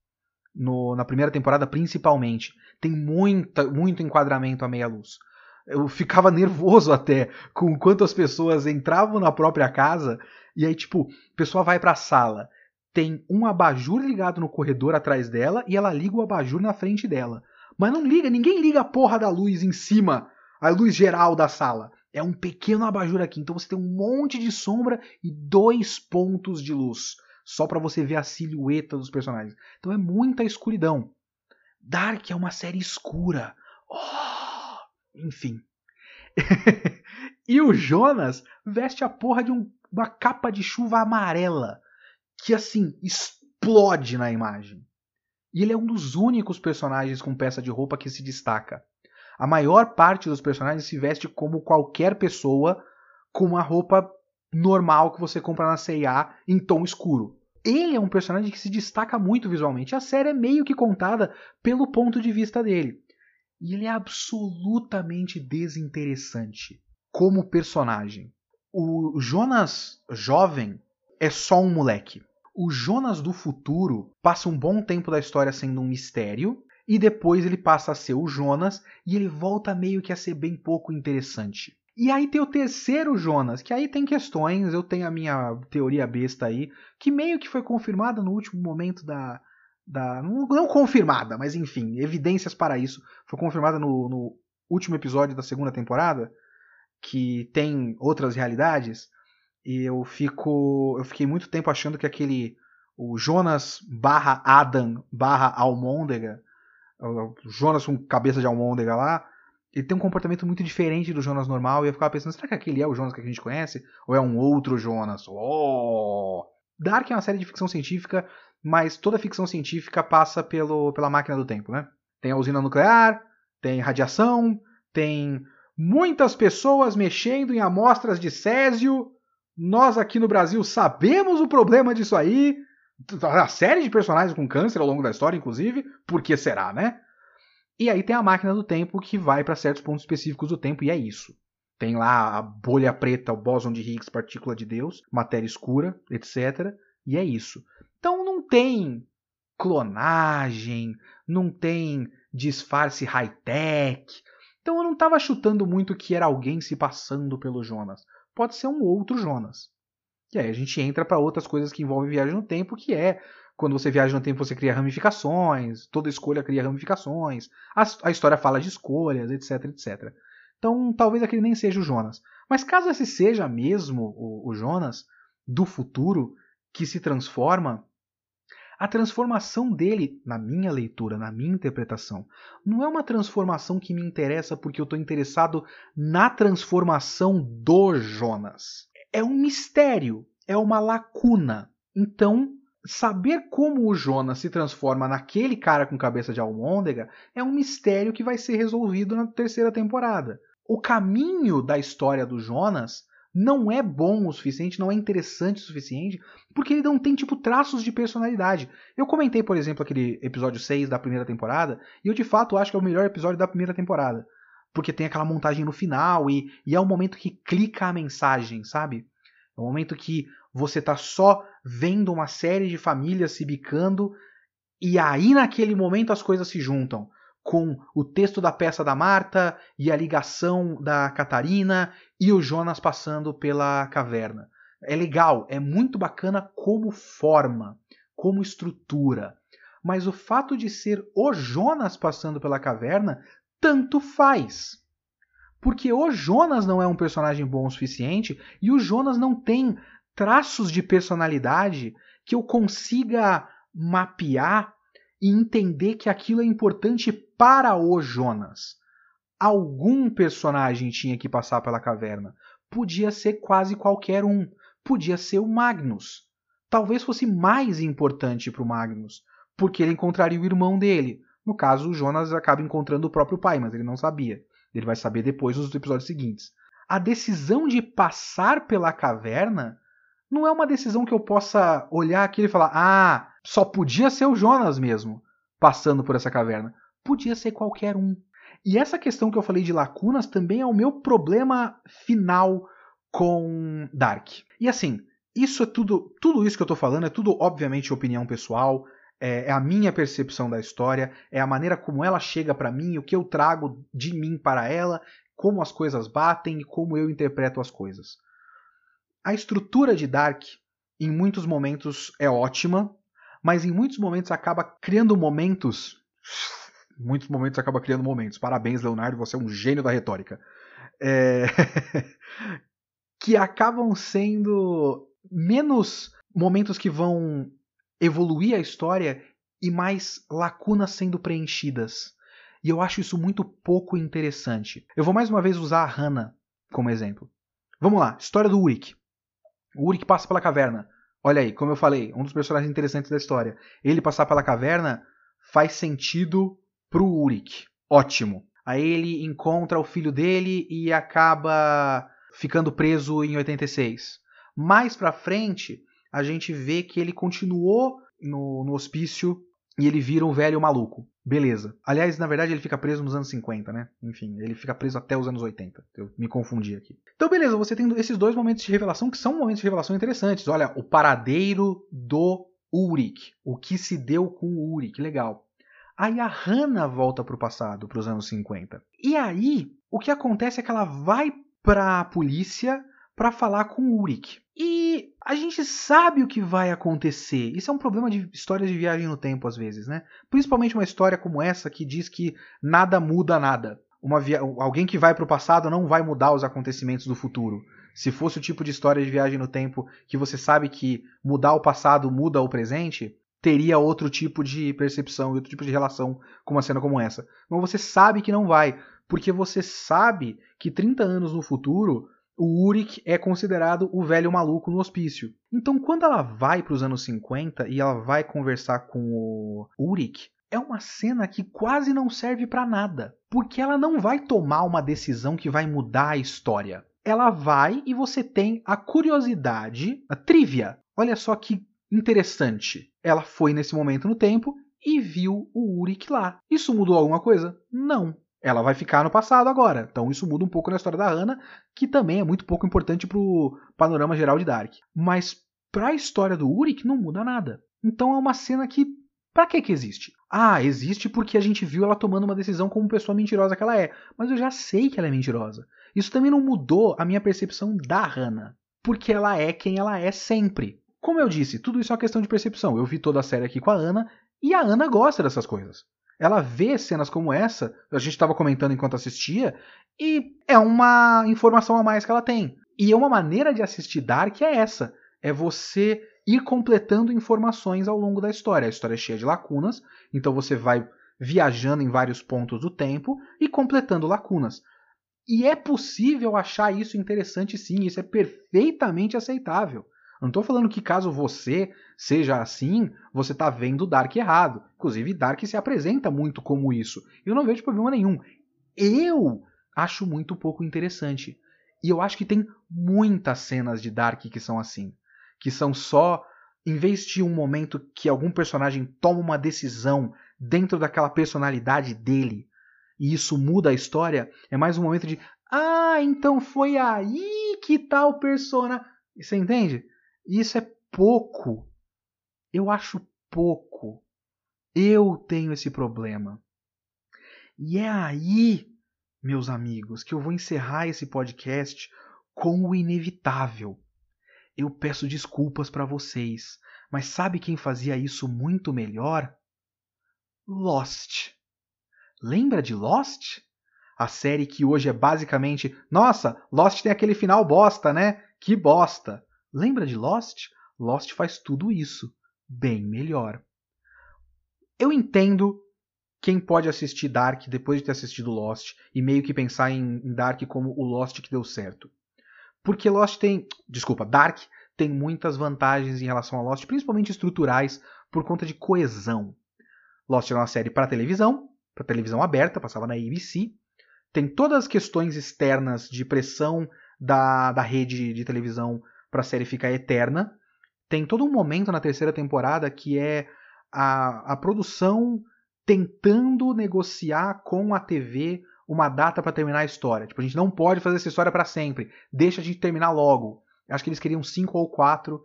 No, na primeira temporada, principalmente. Tem muita, muito enquadramento a meia luz. Eu ficava nervoso até com quantas pessoas entravam na própria casa e aí, tipo, a pessoa vai pra sala. Tem um abajur ligado no corredor atrás dela e ela liga o abajur na frente dela. Mas não liga, ninguém liga a porra da luz em cima, a luz geral da sala é um pequeno abajur aqui. Então você tem um monte de sombra e dois pontos de luz. Só para você ver a silhueta dos personagens. Então é muita escuridão. Dark é uma série escura. Oh! Enfim. e o Jonas veste a porra de um, uma capa de chuva amarela. Que assim, explode na imagem. E ele é um dos únicos personagens com peça de roupa que se destaca. A maior parte dos personagens se veste como qualquer pessoa com uma roupa normal que você compra na C&A em tom escuro. Ele é um personagem que se destaca muito visualmente. A série é meio que contada pelo ponto de vista dele. E ele é absolutamente desinteressante como personagem. O Jonas jovem é só um moleque. O Jonas do futuro passa um bom tempo da história sendo um mistério, e depois ele passa a ser o Jonas e ele volta meio que a ser bem pouco interessante. E aí tem o terceiro Jonas, que aí tem questões, eu tenho a minha teoria besta aí, que meio que foi confirmada no último momento da. da não, confirmada, mas enfim, evidências para isso. Foi confirmada no, no último episódio da segunda temporada, que tem outras realidades. E eu fico. Eu fiquei muito tempo achando que aquele. O Jonas barra Adam barra Almôndega. O Jonas com cabeça de almôndega lá ele tem um comportamento muito diferente do Jonas normal. E eu ficava pensando, será que aquele é o Jonas que a gente conhece? Ou é um outro Jonas? Oh! Dark é uma série de ficção científica, mas toda ficção científica passa pelo, pela máquina do tempo, né? Tem a usina nuclear, tem radiação, tem muitas pessoas mexendo em amostras de césio. Nós aqui no Brasil sabemos o problema disso aí. A série de personagens com câncer ao longo da história, inclusive. Por que será, né? E aí tem a máquina do tempo que vai para certos pontos específicos do tempo e é isso. Tem lá a bolha preta, o bóson de Higgs, partícula de Deus, matéria escura, etc. E é isso. Então não tem clonagem, não tem disfarce high-tech. Então eu não estava chutando muito que era alguém se passando pelo Jonas. Pode ser um outro Jonas. E aí a gente entra para outras coisas que envolvem viagem no tempo, que é quando você viaja no tempo, você cria ramificações, toda escolha cria ramificações, a, a história fala de escolhas, etc, etc. Então, talvez aquele nem seja o Jonas. Mas caso esse seja mesmo o, o Jonas do futuro, que se transforma, a transformação dele, na minha leitura, na minha interpretação, não é uma transformação que me interessa porque eu estou interessado na transformação do Jonas. É um mistério, é uma lacuna. Então, saber como o Jonas se transforma naquele cara com cabeça de almôndega é um mistério que vai ser resolvido na terceira temporada. O caminho da história do Jonas não é bom o suficiente, não é interessante o suficiente, porque ele não tem, tipo, traços de personalidade. Eu comentei, por exemplo, aquele episódio 6 da primeira temporada, e eu de fato acho que é o melhor episódio da primeira temporada. Porque tem aquela montagem no final, e, e é o momento que clica a mensagem, sabe? É o momento que você tá só vendo uma série de famílias se bicando e aí naquele momento as coisas se juntam com o texto da peça da Marta e a ligação da Catarina e o Jonas passando pela caverna. É legal, é muito bacana como forma, como estrutura. Mas o fato de ser o Jonas passando pela caverna tanto faz. Porque o Jonas não é um personagem bom o suficiente e o Jonas não tem traços de personalidade que eu consiga mapear e entender que aquilo é importante para o Jonas. Algum personagem tinha que passar pela caverna. Podia ser quase qualquer um. Podia ser o Magnus. Talvez fosse mais importante para o Magnus, porque ele encontraria o irmão dele. No caso, o Jonas acaba encontrando o próprio pai, mas ele não sabia. Ele vai saber depois nos episódios seguintes. A decisão de passar pela caverna não é uma decisão que eu possa olhar aqui e falar: ah, só podia ser o Jonas mesmo passando por essa caverna. Podia ser qualquer um. E essa questão que eu falei de lacunas também é o meu problema final com Dark. E assim, isso é tudo, tudo isso que eu tô falando é tudo obviamente opinião pessoal, é, é a minha percepção da história, é a maneira como ela chega para mim, o que eu trago de mim para ela, como as coisas batem e como eu interpreto as coisas. A estrutura de Dark, em muitos momentos, é ótima, mas em muitos momentos acaba criando momentos. Muitos momentos acaba criando momentos. Parabéns, Leonardo, você é um gênio da retórica. É... que acabam sendo menos momentos que vão evoluir a história e mais lacunas sendo preenchidas. E eu acho isso muito pouco interessante. Eu vou mais uma vez usar a Hannah como exemplo. Vamos lá, história do Uric. O Uric passa pela caverna. Olha aí, como eu falei, um dos personagens interessantes da história. Ele passar pela caverna faz sentido pro Uric. Ótimo. Aí ele encontra o filho dele e acaba ficando preso em 86. Mais pra frente, a gente vê que ele continuou no, no hospício e ele vira um velho maluco. Beleza. Aliás, na verdade, ele fica preso nos anos 50, né? Enfim, ele fica preso até os anos 80. Eu me confundi aqui. Então, beleza, você tem esses dois momentos de revelação que são momentos de revelação interessantes. Olha, o paradeiro do Ulrich. O que se deu com o Ulrich. Legal. Aí a Hannah volta pro passado, pros anos 50. E aí, o que acontece é que ela vai pra polícia para falar com o Ulrich. E a gente sabe o que vai acontecer. Isso é um problema de histórias de viagem no tempo, às vezes, né? Principalmente uma história como essa que diz que nada muda nada. Uma via... Alguém que vai para o passado não vai mudar os acontecimentos do futuro. Se fosse o tipo de história de viagem no tempo que você sabe que mudar o passado muda o presente, teria outro tipo de percepção e outro tipo de relação com uma cena como essa. Mas você sabe que não vai, porque você sabe que 30 anos no futuro o Urich é considerado o velho maluco no hospício. Então, quando ela vai para os anos 50 e ela vai conversar com o Urich, é uma cena que quase não serve para nada, porque ela não vai tomar uma decisão que vai mudar a história. Ela vai e você tem a curiosidade, a trivia. Olha só que interessante. Ela foi nesse momento no tempo e viu o Urich lá. Isso mudou alguma coisa? Não ela vai ficar no passado agora. Então isso muda um pouco na história da Hannah, que também é muito pouco importante pro panorama geral de Dark. Mas pra história do Uric não muda nada. Então é uma cena que Pra que que existe? Ah, existe porque a gente viu ela tomando uma decisão como pessoa mentirosa que ela é. Mas eu já sei que ela é mentirosa. Isso também não mudou a minha percepção da Hannah. Porque ela é quem ela é sempre. Como eu disse, tudo isso é uma questão de percepção. Eu vi toda a série aqui com a Ana e a Ana gosta dessas coisas ela vê cenas como essa, a gente estava comentando enquanto assistia, e é uma informação a mais que ela tem. E uma maneira de assistir Dark é essa: é você ir completando informações ao longo da história. A história é cheia de lacunas, então você vai viajando em vários pontos do tempo e completando lacunas. E é possível achar isso interessante sim, isso é perfeitamente aceitável. Não estou falando que caso você seja assim, você está vendo Dark errado. Inclusive, Dark se apresenta muito como isso. Eu não vejo problema nenhum. Eu acho muito pouco interessante. E eu acho que tem muitas cenas de Dark que são assim. Que são só. Em vez de um momento que algum personagem toma uma decisão dentro daquela personalidade dele, e isso muda a história, é mais um momento de. Ah, então foi aí que tal persona. Você entende? Isso é pouco. Eu acho pouco. Eu tenho esse problema. E é aí, meus amigos, que eu vou encerrar esse podcast com o inevitável. Eu peço desculpas para vocês, mas sabe quem fazia isso muito melhor? Lost. Lembra de Lost? A série que hoje é basicamente, nossa, Lost tem aquele final bosta, né? Que bosta. Lembra de Lost? Lost faz tudo isso, bem melhor. Eu entendo quem pode assistir Dark depois de ter assistido Lost e meio que pensar em, Dark como o Lost que deu certo. Porque Lost tem. Desculpa, Dark tem muitas vantagens em relação a Lost, principalmente estruturais, por conta de coesão. Lost era uma série para televisão, para televisão aberta, passava na ABC. Tem todas as questões externas de pressão da, da rede de televisão para a série ficar eterna. Tem todo um momento na terceira temporada que é a, a produção tentando negociar com a TV uma data para terminar a história. Tipo, a gente não pode fazer essa história para sempre. Deixa a gente terminar logo. Acho que eles queriam cinco ou quatro.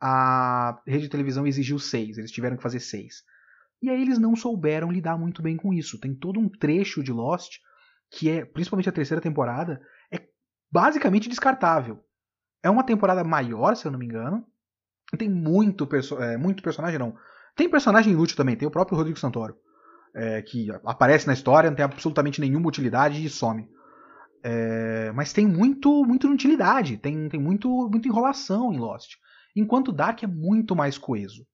A rede de televisão exigiu seis. Eles tiveram que fazer seis. E aí eles não souberam lidar muito bem com isso. Tem todo um trecho de Lost que é, principalmente a terceira temporada, é basicamente descartável. É uma temporada maior, se eu não me engano. Tem muito, perso é, muito personagem, não. Tem personagem inútil também, tem o próprio Rodrigo Santoro. É, que aparece na história, não tem absolutamente nenhuma utilidade e some. É, mas tem muito, muito utilidade, tem, tem muito, muita enrolação em Lost. Enquanto Dark é muito mais coeso.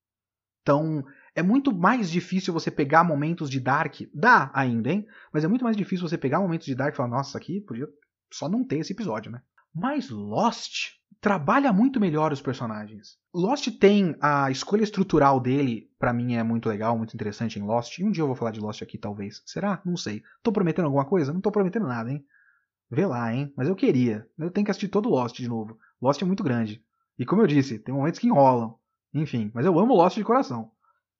Então, é muito mais difícil você pegar momentos de Dark. Dá ainda, hein? Mas é muito mais difícil você pegar momentos de Dark e falar, nossa, aqui podia só não ter esse episódio, né? Mas Lost trabalha muito melhor os personagens. Lost tem a escolha estrutural dele, para mim é muito legal, muito interessante em Lost. E um dia eu vou falar de Lost aqui, talvez. Será? Não sei. Tô prometendo alguma coisa? Não tô prometendo nada, hein? Vê lá, hein? Mas eu queria. Eu tenho que assistir todo Lost de novo. Lost é muito grande. E como eu disse, tem momentos que enrolam. Enfim, mas eu amo Lost de coração.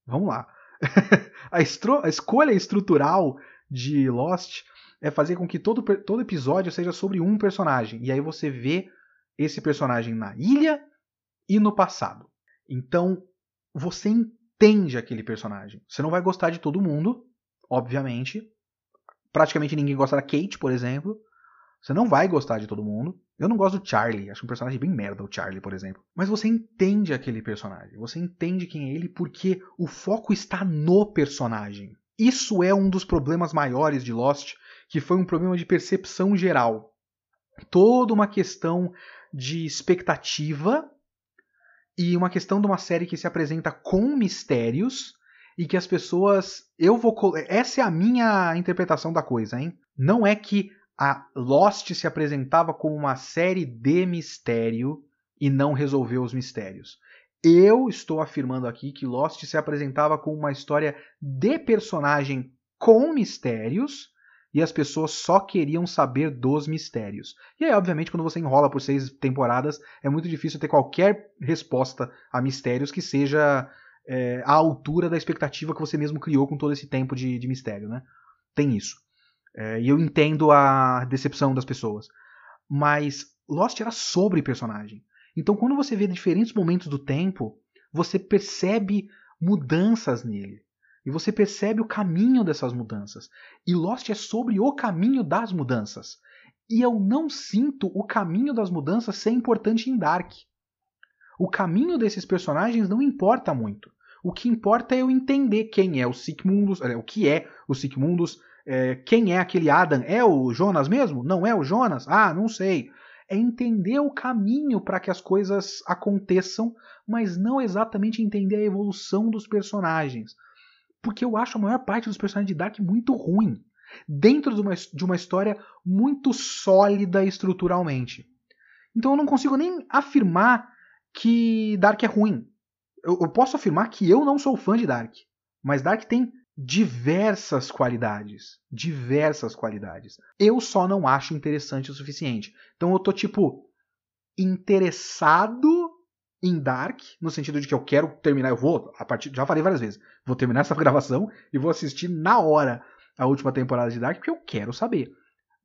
Vamos lá. a, a escolha estrutural de Lost é fazer com que todo, todo episódio seja sobre um personagem. E aí você vê esse personagem na ilha e no passado. Então, você entende aquele personagem. Você não vai gostar de todo mundo, obviamente. Praticamente ninguém gosta da Kate, por exemplo. Você não vai gostar de todo mundo. Eu não gosto do Charlie, acho um personagem bem merda o Charlie, por exemplo. Mas você entende aquele personagem, você entende quem é ele porque o foco está no personagem. Isso é um dos problemas maiores de Lost, que foi um problema de percepção geral. Toda uma questão de expectativa e uma questão de uma série que se apresenta com mistérios e que as pessoas. Eu vou. Essa é a minha interpretação da coisa, hein? Não é que a Lost se apresentava como uma série de mistério e não resolveu os mistérios. Eu estou afirmando aqui que Lost se apresentava como uma história de personagem com mistérios e as pessoas só queriam saber dos mistérios. E aí, obviamente, quando você enrola por seis temporadas, é muito difícil ter qualquer resposta a mistérios que seja é, à altura da expectativa que você mesmo criou com todo esse tempo de, de mistério, né? Tem isso. É, e eu entendo a decepção das pessoas. Mas Lost era sobre personagem. Então, quando você vê diferentes momentos do tempo, você percebe mudanças nele. E você percebe o caminho dessas mudanças. E Lost é sobre o caminho das mudanças. E eu não sinto o caminho das mudanças ser importante em Dark. O caminho desses personagens não importa muito. O que importa é eu entender quem é o Sigmundus, é, o que é o Sigmundus, é, quem é aquele Adam? É o Jonas mesmo? Não é o Jonas? Ah, não sei. É entender o caminho para que as coisas aconteçam, mas não exatamente entender a evolução dos personagens. Porque eu acho a maior parte dos personagens de Dark muito ruim. Dentro de uma, de uma história muito sólida estruturalmente. Então eu não consigo nem afirmar que Dark é ruim. Eu, eu posso afirmar que eu não sou fã de Dark. Mas Dark tem diversas qualidades. Diversas qualidades. Eu só não acho interessante o suficiente. Então eu tô, tipo, interessado em Dark, no sentido de que eu quero terminar, eu vou, a partir, já falei várias vezes, vou terminar essa gravação e vou assistir na hora a última temporada de Dark, porque eu quero saber.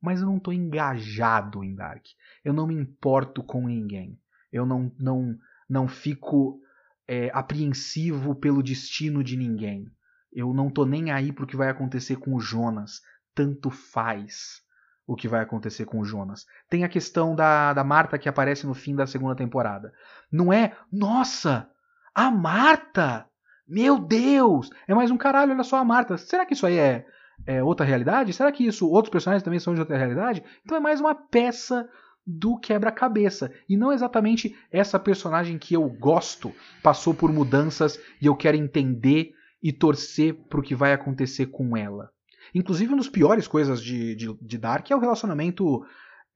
Mas eu não tô engajado em Dark. Eu não me importo com ninguém. Eu não, não, não fico é, apreensivo pelo destino de ninguém. Eu não tô nem aí pro que vai acontecer com o Jonas. Tanto faz o que vai acontecer com o Jonas. Tem a questão da, da Marta que aparece no fim da segunda temporada. Não é, nossa, a Marta! Meu Deus! É mais um caralho, olha só a Marta. Será que isso aí é, é outra realidade? Será que isso outros personagens também são de outra realidade? Então é mais uma peça do quebra-cabeça. E não exatamente essa personagem que eu gosto passou por mudanças e eu quero entender e torcer pro que vai acontecer com ela. Inclusive, uma das piores coisas de, de, de Dark é o relacionamento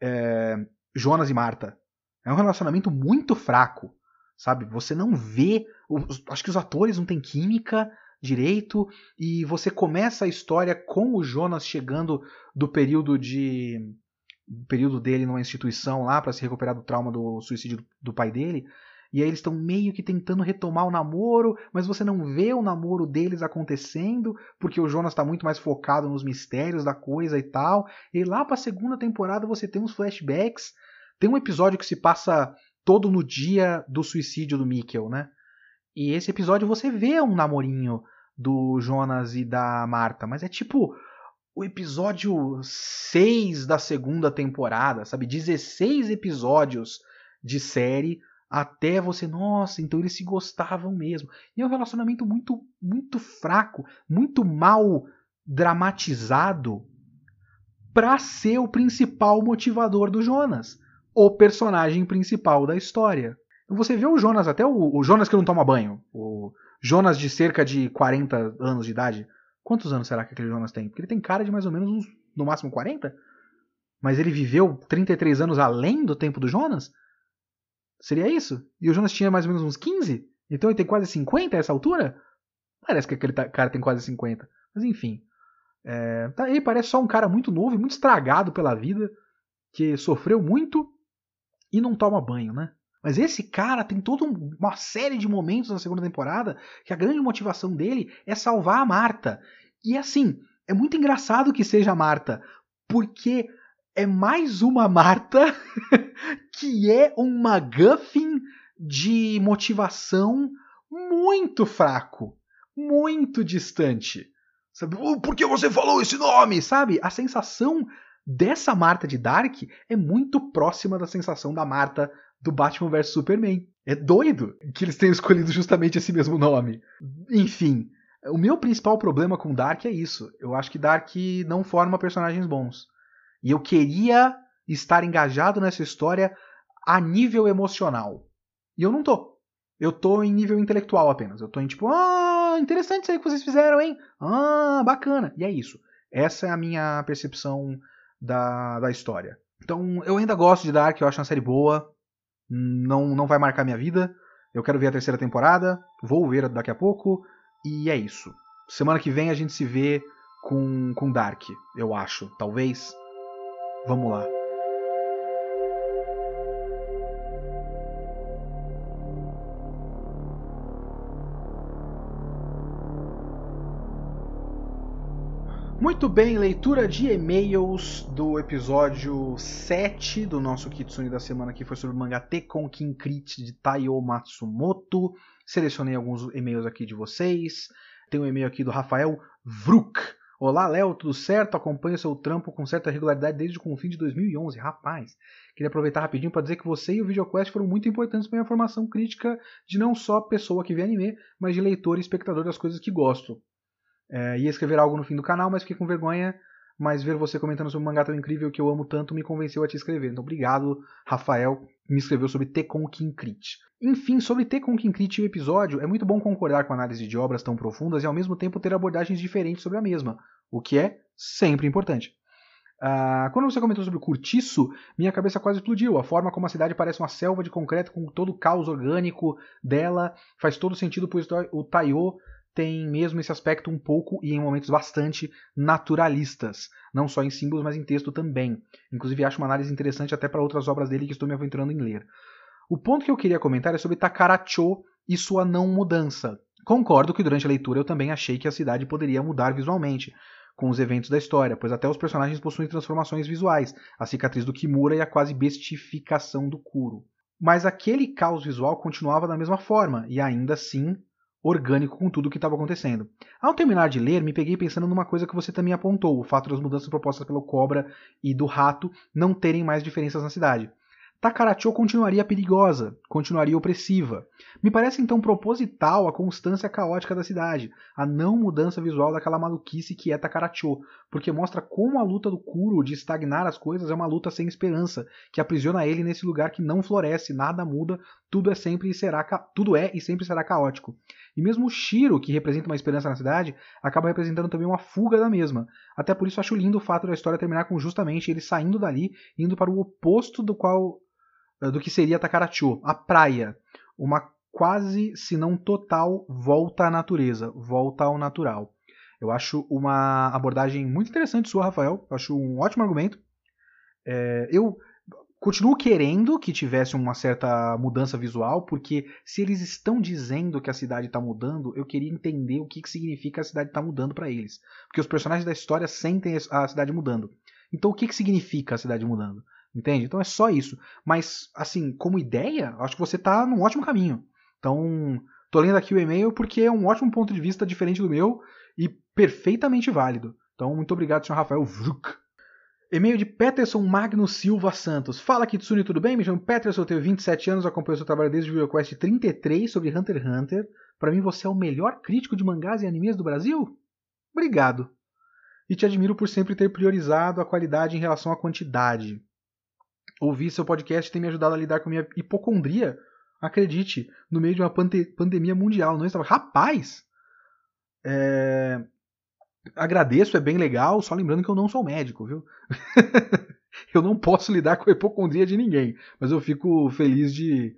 é, Jonas e Marta. É um relacionamento muito fraco, sabe? Você não vê. Os, acho que os atores não têm química direito e você começa a história com o Jonas chegando do período de período dele numa instituição lá para se recuperar do trauma do suicídio do pai dele e aí eles estão meio que tentando retomar o namoro, mas você não vê o namoro deles acontecendo, porque o Jonas está muito mais focado nos mistérios da coisa e tal. E lá para a segunda temporada você tem uns flashbacks. Tem um episódio que se passa todo no dia do suicídio do Mikkel, né? E esse episódio você vê um namorinho do Jonas e da Marta, mas é tipo o episódio 6 da segunda temporada, sabe? 16 episódios de série até você, nossa, então eles se gostavam mesmo. E é um relacionamento muito, muito fraco, muito mal dramatizado para ser o principal motivador do Jonas, o personagem principal da história. Você vê o Jonas, até o, o Jonas que não toma banho, o Jonas de cerca de 40 anos de idade. Quantos anos será que aquele Jonas tem? Porque ele tem cara de mais ou menos uns, no máximo 40. Mas ele viveu 33 anos além do tempo do Jonas? Seria isso? E o Jonas tinha mais ou menos uns 15? Então ele tem quase 50 a essa altura? Parece que aquele cara tem quase 50. Mas enfim. É, tá, ele parece só um cara muito novo e muito estragado pela vida, que sofreu muito e não toma banho, né? Mas esse cara tem toda uma série de momentos na segunda temporada que a grande motivação dele é salvar a Marta. E assim, é muito engraçado que seja a Marta, porque é mais uma Marta que é um MacGuffin de motivação muito fraco, muito distante. Sabe? Por que você falou esse nome? Sabe? A sensação dessa Marta de Dark é muito próxima da sensação da Marta do Batman vs Superman. É doido que eles tenham escolhido justamente esse mesmo nome. Enfim, o meu principal problema com Dark é isso. Eu acho que Dark não forma personagens bons. E eu queria estar engajado nessa história a nível emocional. E eu não tô. Eu tô em nível intelectual apenas. Eu tô em tipo, ah, interessante isso aí que vocês fizeram, hein? Ah, bacana. E é isso. Essa é a minha percepção da, da história. Então, eu ainda gosto de Dark, eu acho uma série boa. Não, não vai marcar minha vida. Eu quero ver a terceira temporada. Vou ver daqui a pouco. E é isso. Semana que vem a gente se vê com, com Dark, eu acho. Talvez. Vamos lá. Muito bem, leitura de e-mails do episódio 7 do nosso Kitsune da semana que foi sobre o mangá Tekon Kinkrit de Taiyo Matsumoto. Selecionei alguns e-mails aqui de vocês. Tem um e-mail aqui do Rafael Vruk. Olá, Léo, tudo certo? Acompanho seu trampo com certa regularidade desde o fim de 2011. Rapaz, queria aproveitar rapidinho para dizer que você e o VideoQuest foram muito importantes para minha formação crítica de não só pessoa que vê anime, mas de leitor e espectador das coisas que gosto. É, ia escrever algo no fim do canal, mas fiquei com vergonha. Mas ver você comentando sobre um mangá tão incrível que eu amo tanto me convenceu a te escrever. Então, obrigado, Rafael, me escreveu sobre Tekon Kinkrit. Enfim, sobre Tekon Kinkrit o episódio, é muito bom concordar com a análise de obras tão profundas e ao mesmo tempo ter abordagens diferentes sobre a mesma, o que é sempre importante. Uh, quando você comentou sobre o Curtiço, minha cabeça quase explodiu. A forma como a cidade parece uma selva de concreto com todo o caos orgânico dela faz todo sentido, pois o Taiyo tem mesmo esse aspecto um pouco e em momentos bastante naturalistas, não só em símbolos, mas em texto também. Inclusive acho uma análise interessante até para outras obras dele que estou me aventurando em ler. O ponto que eu queria comentar é sobre Takaracho e sua não mudança. Concordo que durante a leitura eu também achei que a cidade poderia mudar visualmente com os eventos da história, pois até os personagens possuem transformações visuais, a cicatriz do Kimura e a quase bestificação do Kuro. Mas aquele caos visual continuava da mesma forma, e ainda assim orgânico com tudo o que estava acontecendo. Ao terminar de ler, me peguei pensando numa coisa que você também apontou, o fato das mudanças propostas pelo Cobra e do Rato não terem mais diferenças na cidade. Takaracho continuaria perigosa, continuaria opressiva. Me parece então proposital a constância caótica da cidade, a não mudança visual daquela maluquice que é Takaracho, porque mostra como a luta do Kuro de estagnar as coisas é uma luta sem esperança, que aprisiona ele nesse lugar que não floresce, nada muda, tudo é sempre e será tudo é e sempre será caótico. E mesmo o Shiro, que representa uma esperança na cidade, acaba representando também uma fuga da mesma. Até por isso acho lindo o fato da história terminar com justamente ele saindo dali, indo para o oposto do qual eh, do que seria Takarachu, a praia. Uma quase, se não total, volta à natureza, volta ao natural. Eu acho uma abordagem muito interessante sua, Rafael. Eu acho um ótimo argumento. É, eu continuo querendo que tivesse uma certa mudança visual, porque se eles estão dizendo que a cidade está mudando, eu queria entender o que, que significa a cidade estar tá mudando para eles. Porque os personagens da história sentem a cidade mudando. Então o que, que significa a cidade mudando? Entende? Então é só isso. Mas, assim, como ideia, acho que você está num ótimo caminho. Então, tô lendo aqui o e-mail porque é um ótimo ponto de vista diferente do meu e perfeitamente válido. Então, muito obrigado, senhor Rafael Vruk. E-mail de Peterson Magno Silva Santos. Fala Kitsune, tudo bem? Me chamo Peterson, tenho 27 anos, acompanho seu trabalho desde o VideoQuest 33 sobre Hunter x Hunter. Para mim, você é o melhor crítico de mangás e animes do Brasil? Obrigado. E te admiro por sempre ter priorizado a qualidade em relação à quantidade ouvir seu podcast tem me ajudado a lidar com minha hipocondria. Acredite, no meio de uma pande pandemia mundial. Não estava. Rapaz! É... Agradeço, é bem legal, só lembrando que eu não sou médico, viu? eu não posso lidar com a hipocondria de ninguém, mas eu fico feliz de,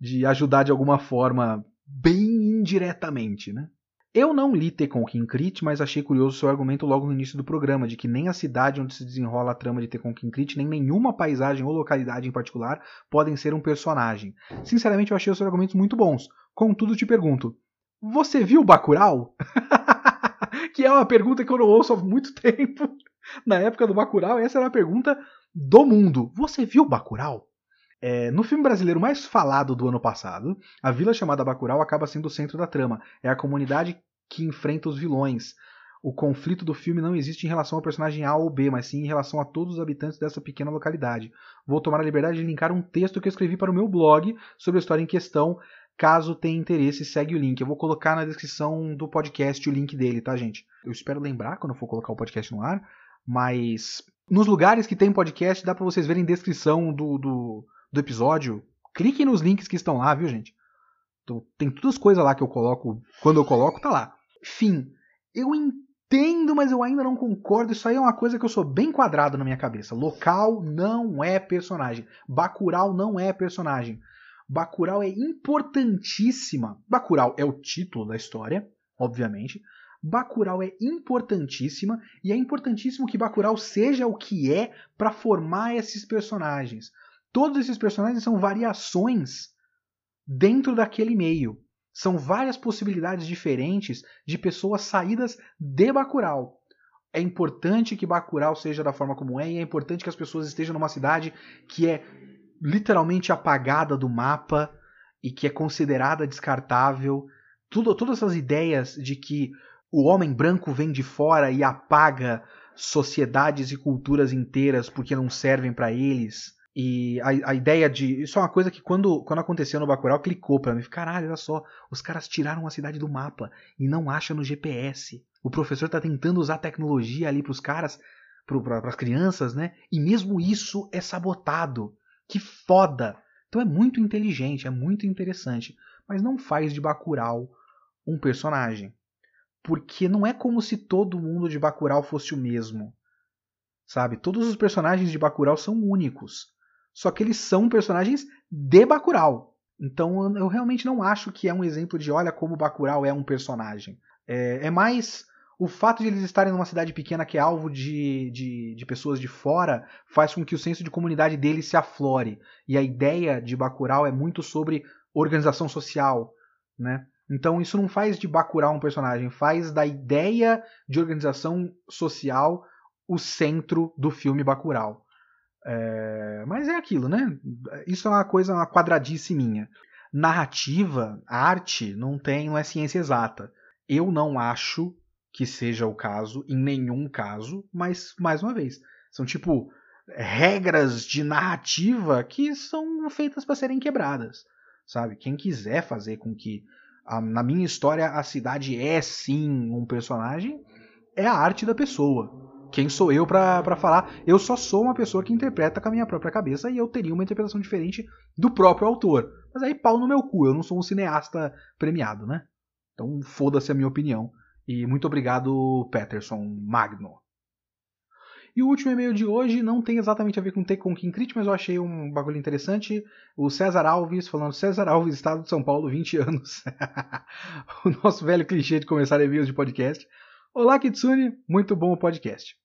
de ajudar de alguma forma, bem indiretamente, né? Eu não li Tekken Crit, mas achei curioso seu argumento logo no início do programa, de que nem a cidade onde se desenrola a trama de Tekken Crit, nem nenhuma paisagem ou localidade em particular podem ser um personagem. Sinceramente, eu achei os seus argumentos muito bons. Contudo, te pergunto, você viu Bacurau? que é uma pergunta que eu não ouço há muito tempo. Na época do Bacurau, essa era a pergunta do mundo. Você viu Bacurau? É, no filme brasileiro mais falado do ano passado, a vila chamada Bacurau acaba sendo o centro da trama. É a comunidade que enfrenta os vilões. O conflito do filme não existe em relação ao personagem A ou B, mas sim em relação a todos os habitantes dessa pequena localidade. Vou tomar a liberdade de linkar um texto que eu escrevi para o meu blog sobre a história em questão. Caso tenha interesse, segue o link. Eu vou colocar na descrição do podcast o link dele, tá, gente? Eu espero lembrar quando eu for colocar o podcast no ar, mas nos lugares que tem podcast dá para vocês verem descrição do, do, do episódio. Cliquem nos links que estão lá, viu, gente? Então, tem todas as coisas lá que eu coloco, quando eu coloco, tá lá. Enfim, eu entendo, mas eu ainda não concordo. Isso aí é uma coisa que eu sou bem quadrado na minha cabeça. Local não é personagem. Bacurau não é personagem. Bacurau é importantíssima. Bacurau é o título da história, obviamente. Bacurau é importantíssima e é importantíssimo que Bacurau seja o que é para formar esses personagens. Todos esses personagens são variações dentro daquele meio. São várias possibilidades diferentes de pessoas saídas de Bacurau. É importante que Bacurau seja da forma como é, e é importante que as pessoas estejam numa cidade que é literalmente apagada do mapa e que é considerada descartável. Tudo, todas essas ideias de que o homem branco vem de fora e apaga sociedades e culturas inteiras porque não servem para eles. E a, a, ideia de. Isso é uma coisa que quando, quando aconteceu no Bacurau clicou pra mim. Caralho, olha só. Os caras tiraram a cidade do mapa e não acham no GPS. O professor tá tentando usar tecnologia ali pros caras, pro, pra, pras crianças, né? E mesmo isso é sabotado. Que foda! Então é muito inteligente, é muito interessante. Mas não faz de Bacurau um personagem. Porque não é como se todo mundo de Bacurau fosse o mesmo. Sabe? Todos os personagens de Bacurau são únicos só que eles são personagens de Bacurau. Então eu realmente não acho que é um exemplo de olha como Bacurau é um personagem. É, é mais o fato de eles estarem numa cidade pequena que é alvo de, de, de, pessoas de fora faz com que o senso de comunidade deles se aflore. E a ideia de Bacurau é muito sobre organização social, né? Então isso não faz de Bacurau um personagem, faz da ideia de organização social o centro do filme Bacurau. É, mas é aquilo, né? Isso é uma coisa, uma quadradice minha. Narrativa, arte, não tem, não é ciência exata. Eu não acho que seja o caso, em nenhum caso, mas, mais uma vez, são tipo regras de narrativa que são feitas para serem quebradas, sabe? Quem quiser fazer com que, a, na minha história, a cidade é sim um personagem, é a arte da pessoa quem sou eu para falar? Eu só sou uma pessoa que interpreta com a minha própria cabeça e eu teria uma interpretação diferente do próprio autor. Mas aí pau no meu cu, eu não sou um cineasta premiado, né? Então foda-se a minha opinião. E muito obrigado, Peterson Magno. E o último e-mail de hoje não tem exatamente a ver com Take com Crit, mas eu achei um bagulho interessante. O César Alves, falando César Alves, Estado de São Paulo, 20 anos. o nosso velho clichê de começar e-mails de podcast. Olá, Kitsune, muito bom o podcast.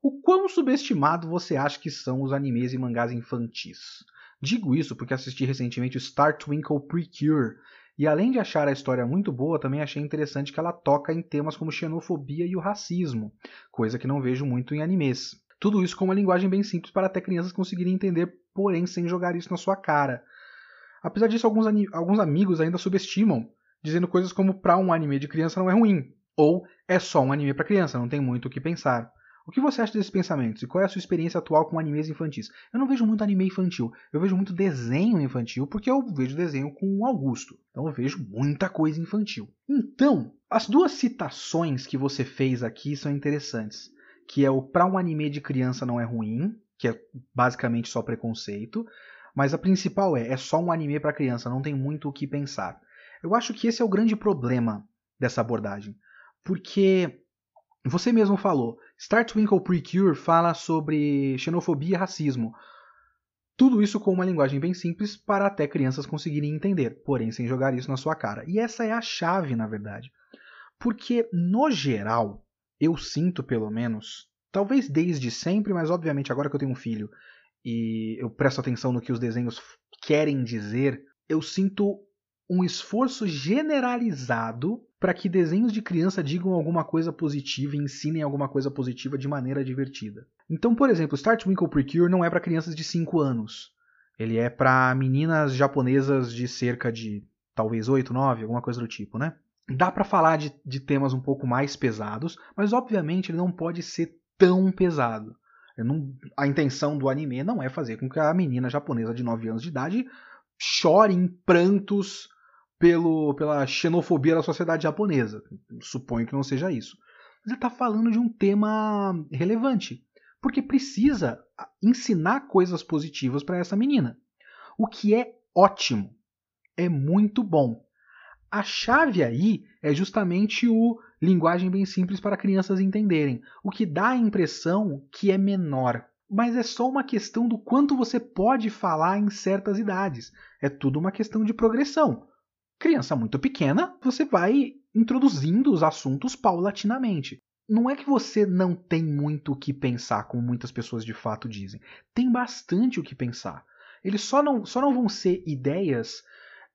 O quão subestimado você acha que são os animes e mangás infantis? Digo isso porque assisti recentemente o Star Twinkle Precure, e além de achar a história muito boa, também achei interessante que ela toca em temas como xenofobia e o racismo, coisa que não vejo muito em animes. Tudo isso com uma linguagem bem simples para até crianças conseguirem entender, porém sem jogar isso na sua cara. Apesar disso, alguns, alguns amigos ainda subestimam, dizendo coisas como pra um anime de criança não é ruim, ou é só um anime para criança, não tem muito o que pensar. O que você acha desses pensamentos e qual é a sua experiência atual com animes infantis? Eu não vejo muito anime infantil, eu vejo muito desenho infantil porque eu vejo desenho com o Augusto. Então eu vejo muita coisa infantil. Então, as duas citações que você fez aqui são interessantes, que é o para um anime de criança não é ruim, que é basicamente só preconceito, mas a principal é é só um anime para criança, não tem muito o que pensar. Eu acho que esse é o grande problema dessa abordagem. Porque você mesmo falou, Star Twinkle Precure fala sobre xenofobia e racismo. Tudo isso com uma linguagem bem simples para até crianças conseguirem entender, porém sem jogar isso na sua cara. E essa é a chave, na verdade. Porque, no geral, eu sinto pelo menos, talvez desde sempre, mas obviamente agora que eu tenho um filho e eu presto atenção no que os desenhos querem dizer, eu sinto um esforço generalizado para que desenhos de criança digam alguma coisa positiva e ensinem alguma coisa positiva de maneira divertida. Então, por exemplo, Star Twinkle Precure não é para crianças de 5 anos. Ele é para meninas japonesas de cerca de talvez 8, 9, alguma coisa do tipo, né? Dá para falar de, de temas um pouco mais pesados, mas obviamente ele não pode ser tão pesado. Não, a intenção do anime não é fazer com que a menina japonesa de 9 anos de idade chore em prantos pelo, pela xenofobia da sociedade japonesa. Suponho que não seja isso. Mas ele está falando de um tema relevante, porque precisa ensinar coisas positivas para essa menina. O que é ótimo, é muito bom. A chave aí é justamente o linguagem bem simples para crianças entenderem, o que dá a impressão que é menor. Mas é só uma questão do quanto você pode falar em certas idades. É tudo uma questão de progressão. Criança muito pequena, você vai introduzindo os assuntos paulatinamente. Não é que você não tem muito o que pensar, como muitas pessoas de fato dizem. Tem bastante o que pensar. Eles só não, só não vão ser ideias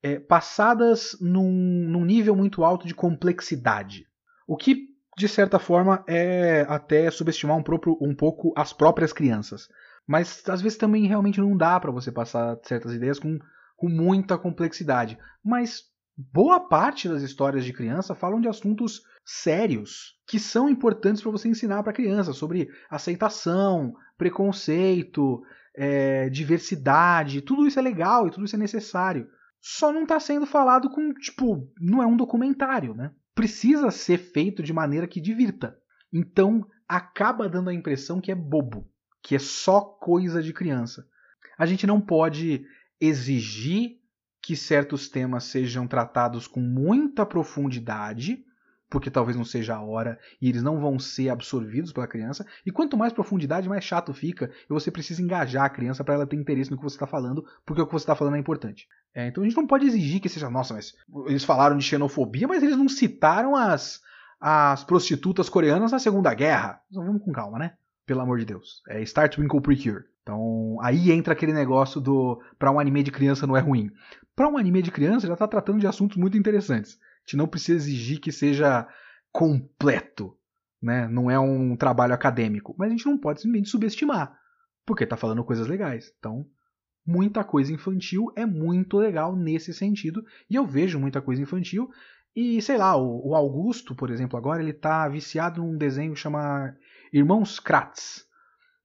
é, passadas num, num nível muito alto de complexidade. O que, de certa forma, é até subestimar um, próprio, um pouco as próprias crianças. Mas às vezes também realmente não dá para você passar certas ideias com, com muita complexidade. Mas boa parte das histórias de criança falam de assuntos sérios que são importantes para você ensinar para criança sobre aceitação, preconceito, é, diversidade. Tudo isso é legal e tudo isso é necessário. Só não está sendo falado com, tipo, não é um documentário, né? Precisa ser feito de maneira que divirta. Então acaba dando a impressão que é bobo, que é só coisa de criança. A gente não pode exigir que certos temas sejam tratados com muita profundidade, porque talvez não seja a hora e eles não vão ser absorvidos pela criança. E quanto mais profundidade, mais chato fica e você precisa engajar a criança para ela ter interesse no que você está falando, porque o que você está falando é importante. É, então a gente não pode exigir que seja, nossa, mas eles falaram de xenofobia, mas eles não citaram as, as prostitutas coreanas na Segunda Guerra. Então, vamos com calma, né? Pelo amor de Deus. É Start Twinkle Precure. Então aí entra aquele negócio do para um anime de criança não é ruim. Para um anime de criança já está tratando de assuntos muito interessantes. A gente não precisa exigir que seja completo, né? Não é um trabalho acadêmico, mas a gente não pode simplesmente subestimar, porque está falando coisas legais. Então, muita coisa infantil é muito legal nesse sentido, e eu vejo muita coisa infantil e sei lá, o, Augusto, por exemplo, agora ele está viciado num desenho que chama Irmãos Kratz.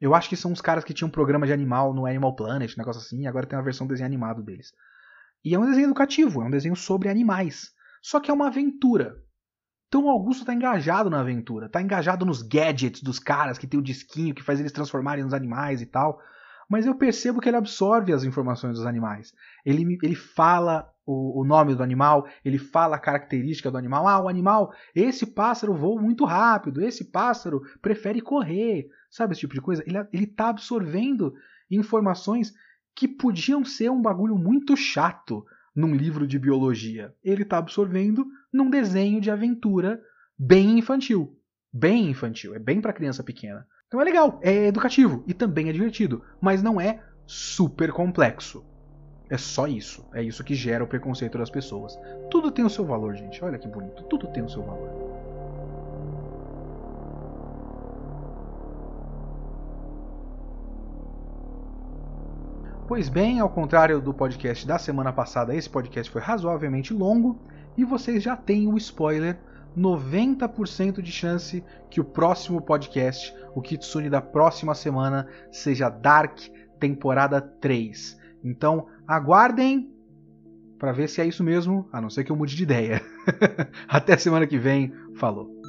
Eu acho que são os caras que tinham um programa de animal no Animal Planet, um negócio assim, e agora tem uma versão desenho animado deles. E é um desenho educativo, é um desenho sobre animais. Só que é uma aventura. Então o Augusto está engajado na aventura, está engajado nos gadgets dos caras que tem o disquinho que faz eles transformarem nos animais e tal. Mas eu percebo que ele absorve as informações dos animais. Ele, ele fala o, o, nome do animal, ele fala a característica do animal. Ah, o animal, esse pássaro voa muito rápido, esse pássaro prefere correr. Sabe esse tipo de coisa? Ele está absorvendo informações que podiam ser um bagulho muito chato num livro de biologia. Ele está absorvendo num desenho de aventura bem infantil. Bem infantil, é bem para criança pequena. Então é legal, é educativo e também é divertido, mas não é super complexo. É só isso. É isso que gera o preconceito das pessoas. Tudo tem o seu valor, gente. Olha que bonito. Tudo tem o seu valor. Pois bem, ao contrário do podcast da semana passada, esse podcast foi razoavelmente longo e vocês já têm o spoiler 90% de chance que o próximo podcast, o Kitsune da próxima semana, seja Dark temporada 3. Então, aguardem para ver se é isso mesmo, a não ser que eu mude de ideia. Até semana que vem, falou.